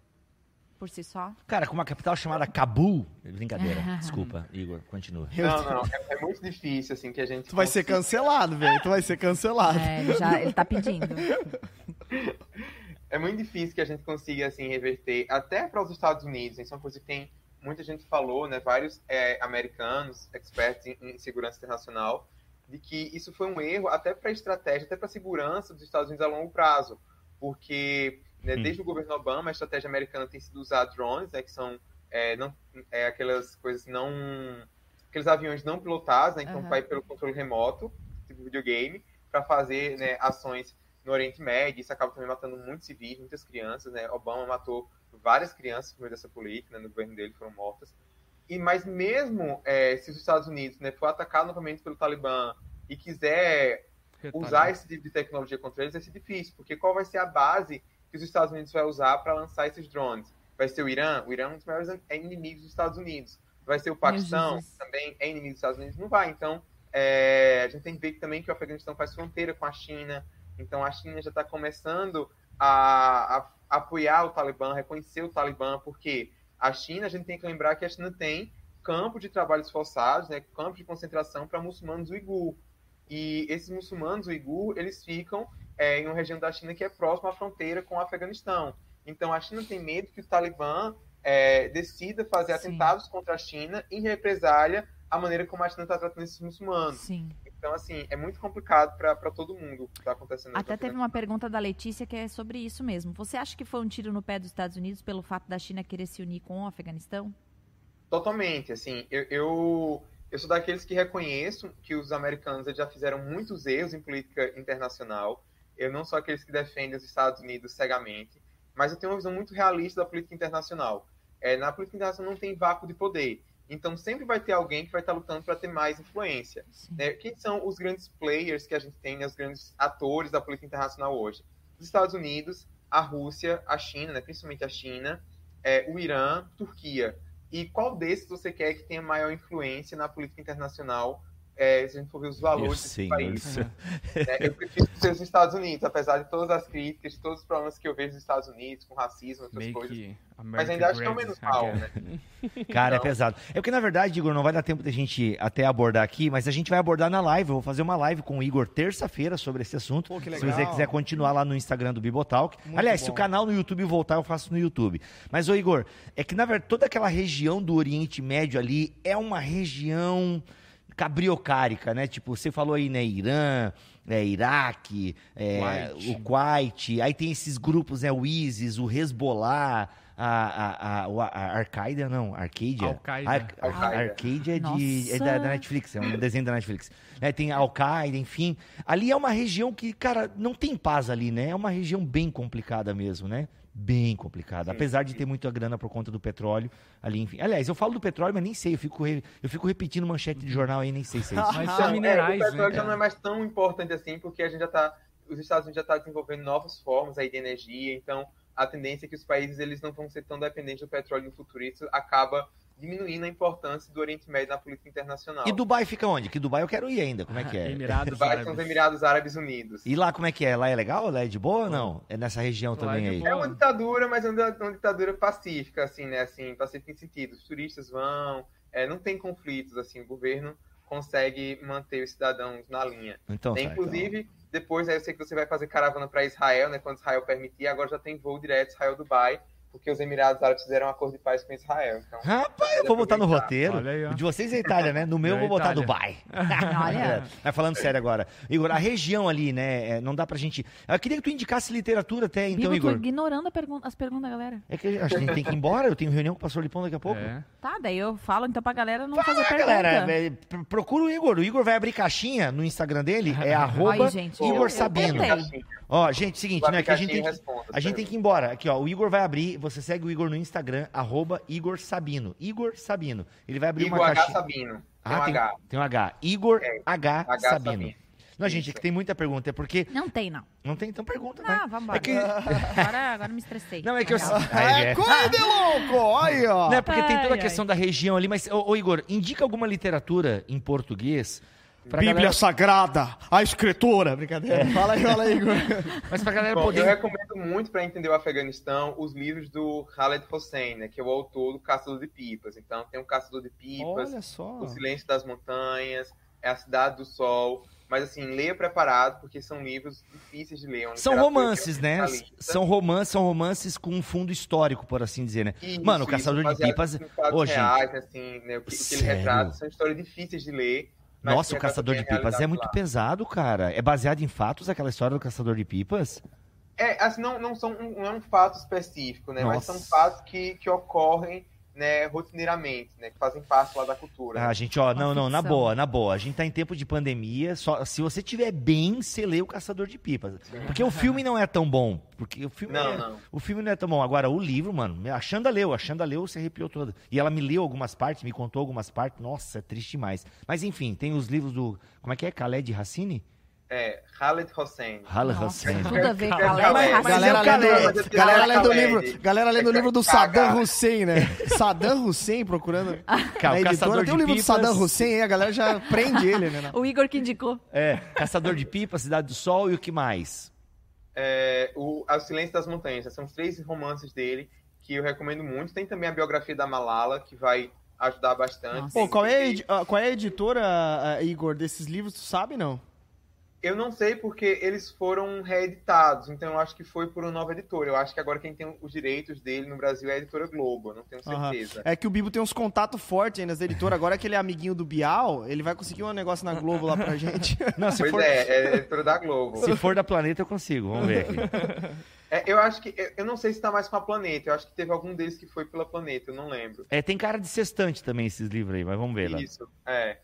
por si só? Cara, com uma capital chamada Cabul. Brincadeira, [laughs] desculpa, Igor, continua. Não, não, [laughs] é, é muito difícil, assim, que a gente... Tu vai ser cancelado, velho. Tu vai ser cancelado. É, ele, já, ele tá pedindo. [laughs] é muito difícil que a gente consiga assim reverter até para os Estados Unidos. Isso é uma coisa que tem muita gente falou, né? Vários é, americanos, experts em, em segurança internacional, de que isso foi um erro até para a estratégia, até para a segurança dos Estados Unidos a longo prazo, porque né, Hum. desde o governo Obama a estratégia americana tem sido usar drones, né? Que são é, não, é, aquelas coisas não aqueles aviões não pilotados, né? Então Aham. vai pelo controle remoto, tipo videogame, para fazer né, ações no Oriente Médio, isso acaba também matando muitos civis, muitas crianças, né? Obama matou várias crianças por meio dessa política, né? no governo dele foram mortas. E mas mesmo é, se os Estados Unidos né, for atacado novamente pelo Talibã e quiser usar esse tipo de tecnologia contra eles, vai ser difícil, porque qual vai ser a base que os Estados Unidos vai usar para lançar esses drones? Vai ser o Irã? O Irã é um dos maiores inimigos dos Estados Unidos. Vai ser o Paquistão? Também é inimigo dos Estados Unidos? Não vai. Então, é, a gente tem que ver também que o Afeganistão faz fronteira com a China. Então, a China já está começando a, a, apoiar o Talibã, reconhecer o Talibã, porque a China, a gente tem que lembrar que a China tem campo de trabalhos forçados, né, campo de concentração para muçulmanos uigur. E esses muçulmanos uigur, eles ficam é, em uma região da China que é próxima à fronteira com o Afeganistão. Então, a China tem medo que o Talibã é, decida fazer Sim. atentados contra a China em represália à maneira como a China está tratando esses muçulmanos. Sim. Então, assim, é muito complicado para todo mundo o que está acontecendo. Até teve uma pergunta da Letícia que é sobre isso mesmo. Você acha que foi um tiro no pé dos Estados Unidos pelo fato da China querer se unir com o Afeganistão? Totalmente, assim, eu, eu, eu sou daqueles que reconheço que os americanos já fizeram muitos erros em política internacional. Eu não sou aqueles que defendem os Estados Unidos cegamente, mas eu tenho uma visão muito realista da política internacional. É, na política internacional não tem vácuo de poder. Então sempre vai ter alguém que vai estar lutando para ter mais influência. Né? Quem são os grandes players que a gente tem, né? os grandes atores da política internacional hoje? Os Estados Unidos, a Rússia, a China, né? principalmente a China, é, o Irã, Turquia. E qual desses você quer que tenha maior influência na política internacional é, se a gente for ver os valores desse país. Né? Eu prefiro ser os Estados Unidos, apesar de todas as críticas, de todos os problemas que eu vejo nos Estados Unidos, com racismo, outras Make coisas. Mas ainda acho que é o menos mal, né? [laughs] Cara, é então... é pesado. É porque, na verdade, Igor, não vai dar tempo da gente até abordar aqui, mas a gente vai abordar na live. Eu vou fazer uma live com o Igor terça-feira sobre esse assunto. Pô, se você quiser continuar lá no Instagram do Bibotalk. Muito Aliás, bom. se o canal no YouTube voltar, eu faço no YouTube. Mas, ô Igor, é que, na verdade, toda aquela região do Oriente Médio ali é uma região cabriocárica, né? Tipo, você falou aí, né? Irã, é, Iraque, é, o Kuwait, aí tem esses grupos, né? O ISIS, o Hezbollah, a, a, a, a Arcaida, não, Arcadia. Al-Qaeda. Ar, Ar, Arcadia é, de, é da, da, Netflix, é um desenho da Netflix. É, tem Al-Qaeda, enfim. Ali é uma região que, cara, não tem paz ali, né? É uma região bem complicada mesmo, né? Bem complicado. Apesar de ter muita grana por conta do petróleo ali, enfim. Aliás, eu falo do petróleo, mas nem sei. Eu fico, re... eu fico repetindo manchete de jornal aí, nem sei se é isso. [laughs] mas são minerais, é, o petróleo né, já não é mais tão importante assim, porque a gente já está os Estados Unidos já estão tá desenvolvendo novas formas aí de energia, então a tendência é que os países eles não vão ser tão dependentes do petróleo no futuro. Isso acaba diminuindo a importância do Oriente Médio na política internacional. E Dubai fica onde? Que Dubai eu quero ir ainda. Como é que é? Emirados Dubai Árabes. são os Emirados Árabes Unidos. E lá como é que é? Lá é legal? Lá é de boa ou não? É nessa região lá também é aí? É uma ditadura, mas é uma ditadura pacífica, assim, né? Assim, pacífica em sentido. Os turistas vão, é, não tem conflitos, assim, o governo consegue manter os cidadãos na linha. Então, tem, tá, inclusive, então. depois aí eu sei que você vai fazer caravana para Israel, né? Quando Israel permitir, agora já tem voo direto Israel-Dubai porque os Emirados Árabes fizeram um acordo de paz com Israel. Então, Rapaz, eu vou botar no roteiro. Aí, de vocês é Itália, né? No meu eu vou botar Dubai. [laughs] Olha. Mas falando sério agora. Igor, a região ali, né? É, não dá pra gente. Eu queria que tu indicasse literatura até, então, Igor. Eu tô ignorando pergun as perguntas da galera. É que a gente tem que ir embora, eu tenho reunião com o pastor Lipão daqui a pouco. É. Tá, daí eu falo então pra galera não Fala, fazer pergunta. galera, é, procura o Igor. O Igor vai abrir caixinha no Instagram dele, é [laughs] arroba gente, Igor eu, Sabino. Eu Ó, gente, seguinte, né? Que a gente, tem que, a gente tem que ir embora. Aqui, ó, o Igor vai abrir, você segue o Igor no Instagram, arroba Igor Sabino. Igor Sabino. Ele vai abrir Igor uma H Sabino. Tem ah, um tem, H. Tem um H. Igor é, H, H Sabino. Sabino. Não, gente, é que tem muita pergunta, é porque... Não tem, não. Não tem? Então pergunta, né? Ah, vamos embora. É que... agora, agora me estressei. Não, é que eu... É, [laughs] coisa de louco! Aí, ó. Não, é porque ai, tem toda a questão ai. da região ali, mas, ô, ô, Igor, indica alguma literatura em português Bíblia galera... Sagrada, a escritura, brincadeira. É. Fala aí, fala aí, Igor. Mas pra galera Bom, poder... Eu recomendo muito para entender o Afeganistão os livros do Khaled Hossein, né, que é o autor do Caçador de Pipas. Então tem o Caçador de Pipas, O Silêncio das Montanhas, É a Cidade do Sol. Mas assim, leia preparado, porque são livros difíceis de ler. São romances, né? São romances, são romances com um fundo histórico, por assim dizer, né? Isso, Mano, o Caçador de Pipas. Hoje, reais, assim, né? O que, o que ele retrata são histórias difíceis de ler nossa, o Caçador de Pipas é muito lá. pesado, cara. É baseado em fatos aquela história do Caçador de Pipas? É, assim, não, não, são, não é um fato específico, né? Nossa. Mas são fatos que, que ocorrem né, rotineiramente, né, que fazem parte lá da cultura. Ah, gente, ó, não, não, na boa, na boa. A gente tá em tempo de pandemia. Só, se você tiver bem, você lê o Caçador de Pipas. Porque o filme não é tão bom. Porque o filme Não, é- não. O filme não é tão bom. Agora, o livro, mano, a Xanda leu, a Xanda leu, se arrepiou toda. E ela me leu algumas partes, me contou algumas partes. Nossa, é triste demais. Mas enfim, tem os livros do. Como é que é? Khaled Hassini? É, Khaled Hossein. Khaled Hassini. tudo a ver Galera lendo, galera lendo livro, galera lendo o É livro do. Saddam Hussein, né? Saddam Hussein procurando. Cara, Na editora de tem o livro do. Saddam Hussein aí, a galera já prende ele, né? [laughs] O Igor que indicou. É, Caçador de Pipas, Cidade do Sol e o que mais? É, o, o Silêncio das Montanhas. São os três romances dele que eu recomendo muito. Tem também a biografia da Malala, que vai ajudar bastante. Pô, qual é, a ah, qual é a editora, ah, Igor, desses livros, tu sabe, não? Eu não sei porque eles foram reeditados, então eu acho que foi por uma nova editora. Eu acho que agora quem tem os direitos dele no Brasil é a editora Globo, eu não tenho certeza. É que o Bibo tem uns contatos fortes aí nas editoras. Agora que ele é amiguinho do Bial, ele vai conseguir um negócio na Globo lá pra gente. [laughs] Não, se Pois for, é, é a editora da Globo. se for da Planeta, eu consigo. Vamos ver aqui. [laughs] É, eu acho que. eu- Eu não sei se tá mais com a Planeta, eu acho que teve algum deles que foi pela Planeta, eu não lembro. É, tem cara de sextante também esses livros aí, mas vamos ver lá. Isso, é.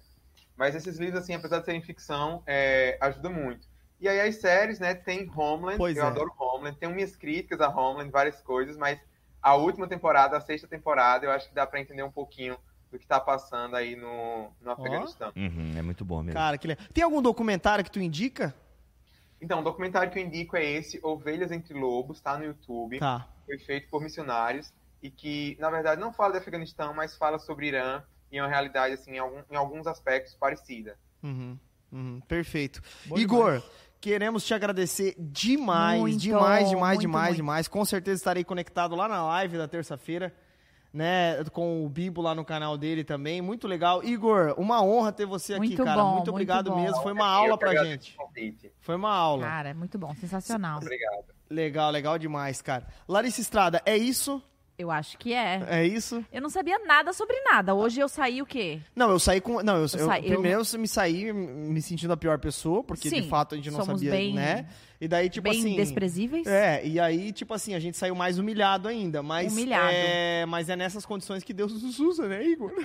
Mas esses livros, assim, apesar de serem ficção, é, ajudam muito. E aí as séries, né, tem Homeland, Pois eu é. adoro Homeland, tenho minhas críticas a Homeland, várias coisas, mas a última temporada, a sexta temporada, eu acho que dá pra entender um pouquinho do que tá passando aí no, no Afeganistão. Uhum, é muito bom mesmo. Cara, que legal. Tem algum documentário que tu indica? Então, o documentário que eu indico é esse, Ovelhas Entre Lobos, tá no YouTube. Tá. foi feito por missionários e que, na verdade, não fala do Afeganistão, mas fala sobre Irã e é uma realidade, assim, em, algum- em alguns aspectos parecida. Uhum, uhum, perfeito. Bom Igor, demais. queremos te agradecer demais, Muito, demais, demais, muito, demais, muito. demais. Com certeza estarei conectado lá na live da terça-feira, né, com o Bibo lá no canal dele também. Muito legal. Igor, uma honra ter você aqui, Muito cara. bom, muito obrigado mesmo. Foi uma aula pra gente. Foi uma aula. Cara, é muito bom, sensacional. Obrigado. Legal, legal demais, cara. Larissa Estrada, é isso? Eu acho que é. É isso? Eu não sabia nada sobre nada. Hoje eu saí o quê? Não, eu saí com. Não, eu, eu, saí- eu- primeiro eu me saí me sentindo a pior pessoa, porque de Sim, fato a gente não sabia, bem- né? E daí, tipo Bem assim. desprezíveis? É, e aí, tipo assim, a gente saiu mais humilhado ainda. Mas Humilhado. É, mas é nessas condições que Deus nos usa, né, Igor? [laughs]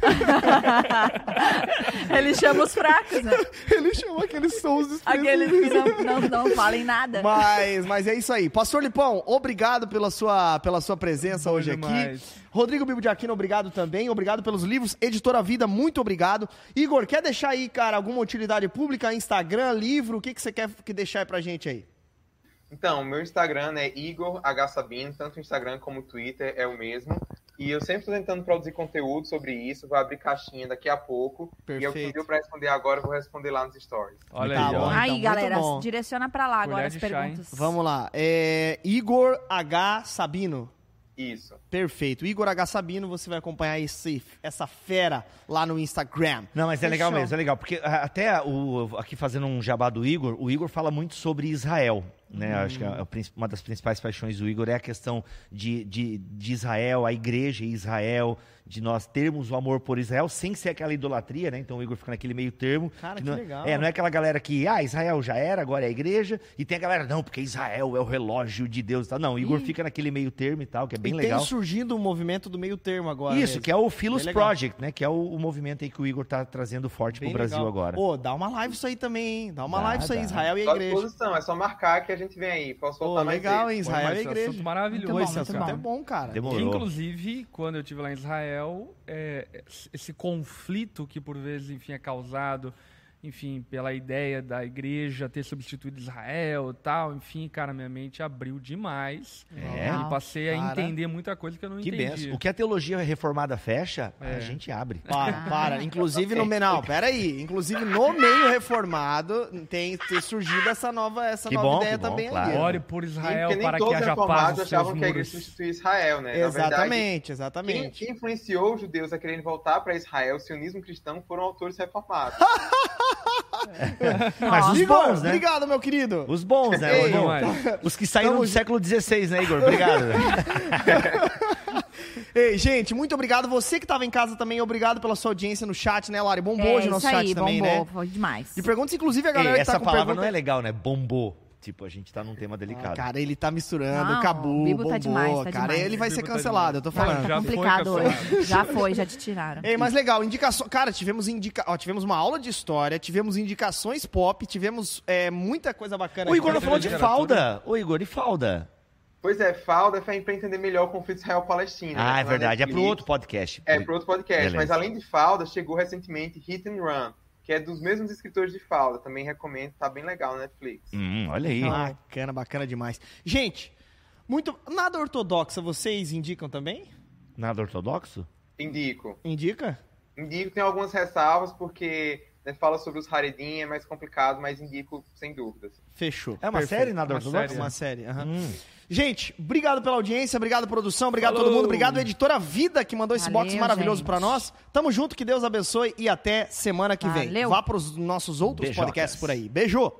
Ele chama os fracos, né? [laughs] Ele chamou aqueles sons Aqueles que não, não, não falem nada. Mas, mas é isso aí. Pastor Lipão, obrigado pela sua, pela sua presença Bom hoje demais. aqui. Rodrigo Bibo de Aquino, obrigado também. Obrigado pelos livros. Editora Vida, muito obrigado. Igor, quer deixar aí, cara, alguma utilidade pública? Instagram, livro? O que, que você quer que deixar aí pra gente aí? Então, meu Instagram é Igor H. Sabino, tanto o Instagram como o Twitter é o mesmo. E eu sempre estou tentando produzir conteúdo sobre isso, vou abrir caixinha daqui a pouco. E eu Perfeito. pediu para responder agora, eu vou responder lá nos stories. Olha Tá aí, bom. Aí, então, galera, bom. direciona pra lá agora Colher as de chá, perguntas. Vamos lá. É, Igor H. Sabino. Isso. Perfeito. Igor H. Sabino, você vai acompanhar esse, essa fera lá no Instagram. Não, mas é legal Fechou. mesmo, é legal. Porque até o, aqui fazendo um jabá do Igor, o Igor fala muito sobre Israel. Né? Acho que a- princi- uma das principais paixões do Igor é a questão de, de, de Israel, a igreja em Israel, de nós termos o amor por Israel sem ser aquela idolatria, né? Então o Igor fica naquele meio termo. Cara, que não, legal. É, não é aquela galera que, ah, Israel já era, agora é a igreja. E tem a galera, não, porque Israel é o relógio de Deus e tal. Não, o Igor fica naquele meio termo e tal, que é bem e legal. tem surgindo o movimento do meio termo agora. Isso, mesmo. que é o Philos. Project, né? Que é o, o movimento aí que o Igor tá trazendo forte Bem pro Brasil legal. agora. Ô, dá uma live isso aí também, hein? Dá uma Dá, live isso aí, dá. Israel e a Só igreja. disposição, é só marcar que a gente vem aí. Posso Pô, voltar mais legal, vezes. hein? Pô, Israel a esse igreja. assunto maravilhoso. Pô, bom, esse muito assunto bom. é bom, cara. Demorou. Inclusive, quando eu estive lá em Israel, é, esse conflito que por vezes, enfim, é causado, enfim, pela ideia da igreja ter substituído Israel e tal, enfim, cara, minha mente abriu demais. É. E passei a entender muita coisa que eu não Que entendi. benção. O que a teologia reformada fecha, a É. gente abre. Para, para. Inclusive no meio. Não, peraí. Inclusive no meio reformado tem, tem surgido essa nova, essa Que nova bom, ideia que bom, também claro. ali. Ore por Israel para que haja paz reformados nos achavam que a igreja substituía Israel, né? Na verdade, Exatamente, Quem, exatamente. quem influenciou os judeus a quererem voltar para Israel, o sionismo cristão, foram autores reformados. [laughs] Mas os Igor, bons, né? obrigado, meu querido. Os bons, né? Ei, Os, bons. demais. Os que saíram Tamo do século XVI, né, Igor? Obrigado. [laughs] Ei, gente, muito obrigado. Você que estava em casa também, obrigado pela sua audiência no chat, né, Lari? Bombou é hoje o nosso isso chat aí, também, bombou, né? foi demais. E perguntas, inclusive, a Ei, galera que essa tá com palavra pergunta... não é legal, né? Bombou. Tipo, a gente tá num tema delicado. Cara, ele tá misturando, Não, acabou, o Bibo bombou, tá demais, tá cara. demais. Ele vai ser tá cancelado, eu tô falando. Já Tá foi complicado hoje. Já foi, já te tiraram. Ei, mas legal, indicação. Cara, tivemos indica... Ó, tivemos uma aula de história, tivemos indicações pop, tivemos é, muita coisa bacana. O Igor não falou de falda. Ô, Igor, e falda? Pois é, falda é pra entender melhor o conflito Israel-Palestina. Ah, né? é verdade. É pro outro podcast. É, pro outro podcast. Beleza. Mas além de falda, chegou recentemente Hit and Run, que é dos mesmos escritores de falda. Também recomendo, tá bem legal na Netflix. Hum, olha aí. Bacana, bacana demais. Gente, muito. Nada ortodoxa, vocês indicam também? Nada ortodoxo? Indico. Indica? Indico, tem algumas ressalvas, porque né, fala sobre os Haredim, é mais complicado, mas indico sem dúvidas. Fechou. É uma Perfeito. série Nada Uma série, Uma série. aham. Hum. Gente, obrigado pela audiência, obrigado produção, obrigado Falou. todo mundo, obrigado editora Vida que mandou esse box Valeu, maravilhoso gente. pra nós. Tamo junto, que Deus abençoe e até semana que vem. Valeu. Vá pros nossos outros Beijocas. podcasts por aí. Beijo.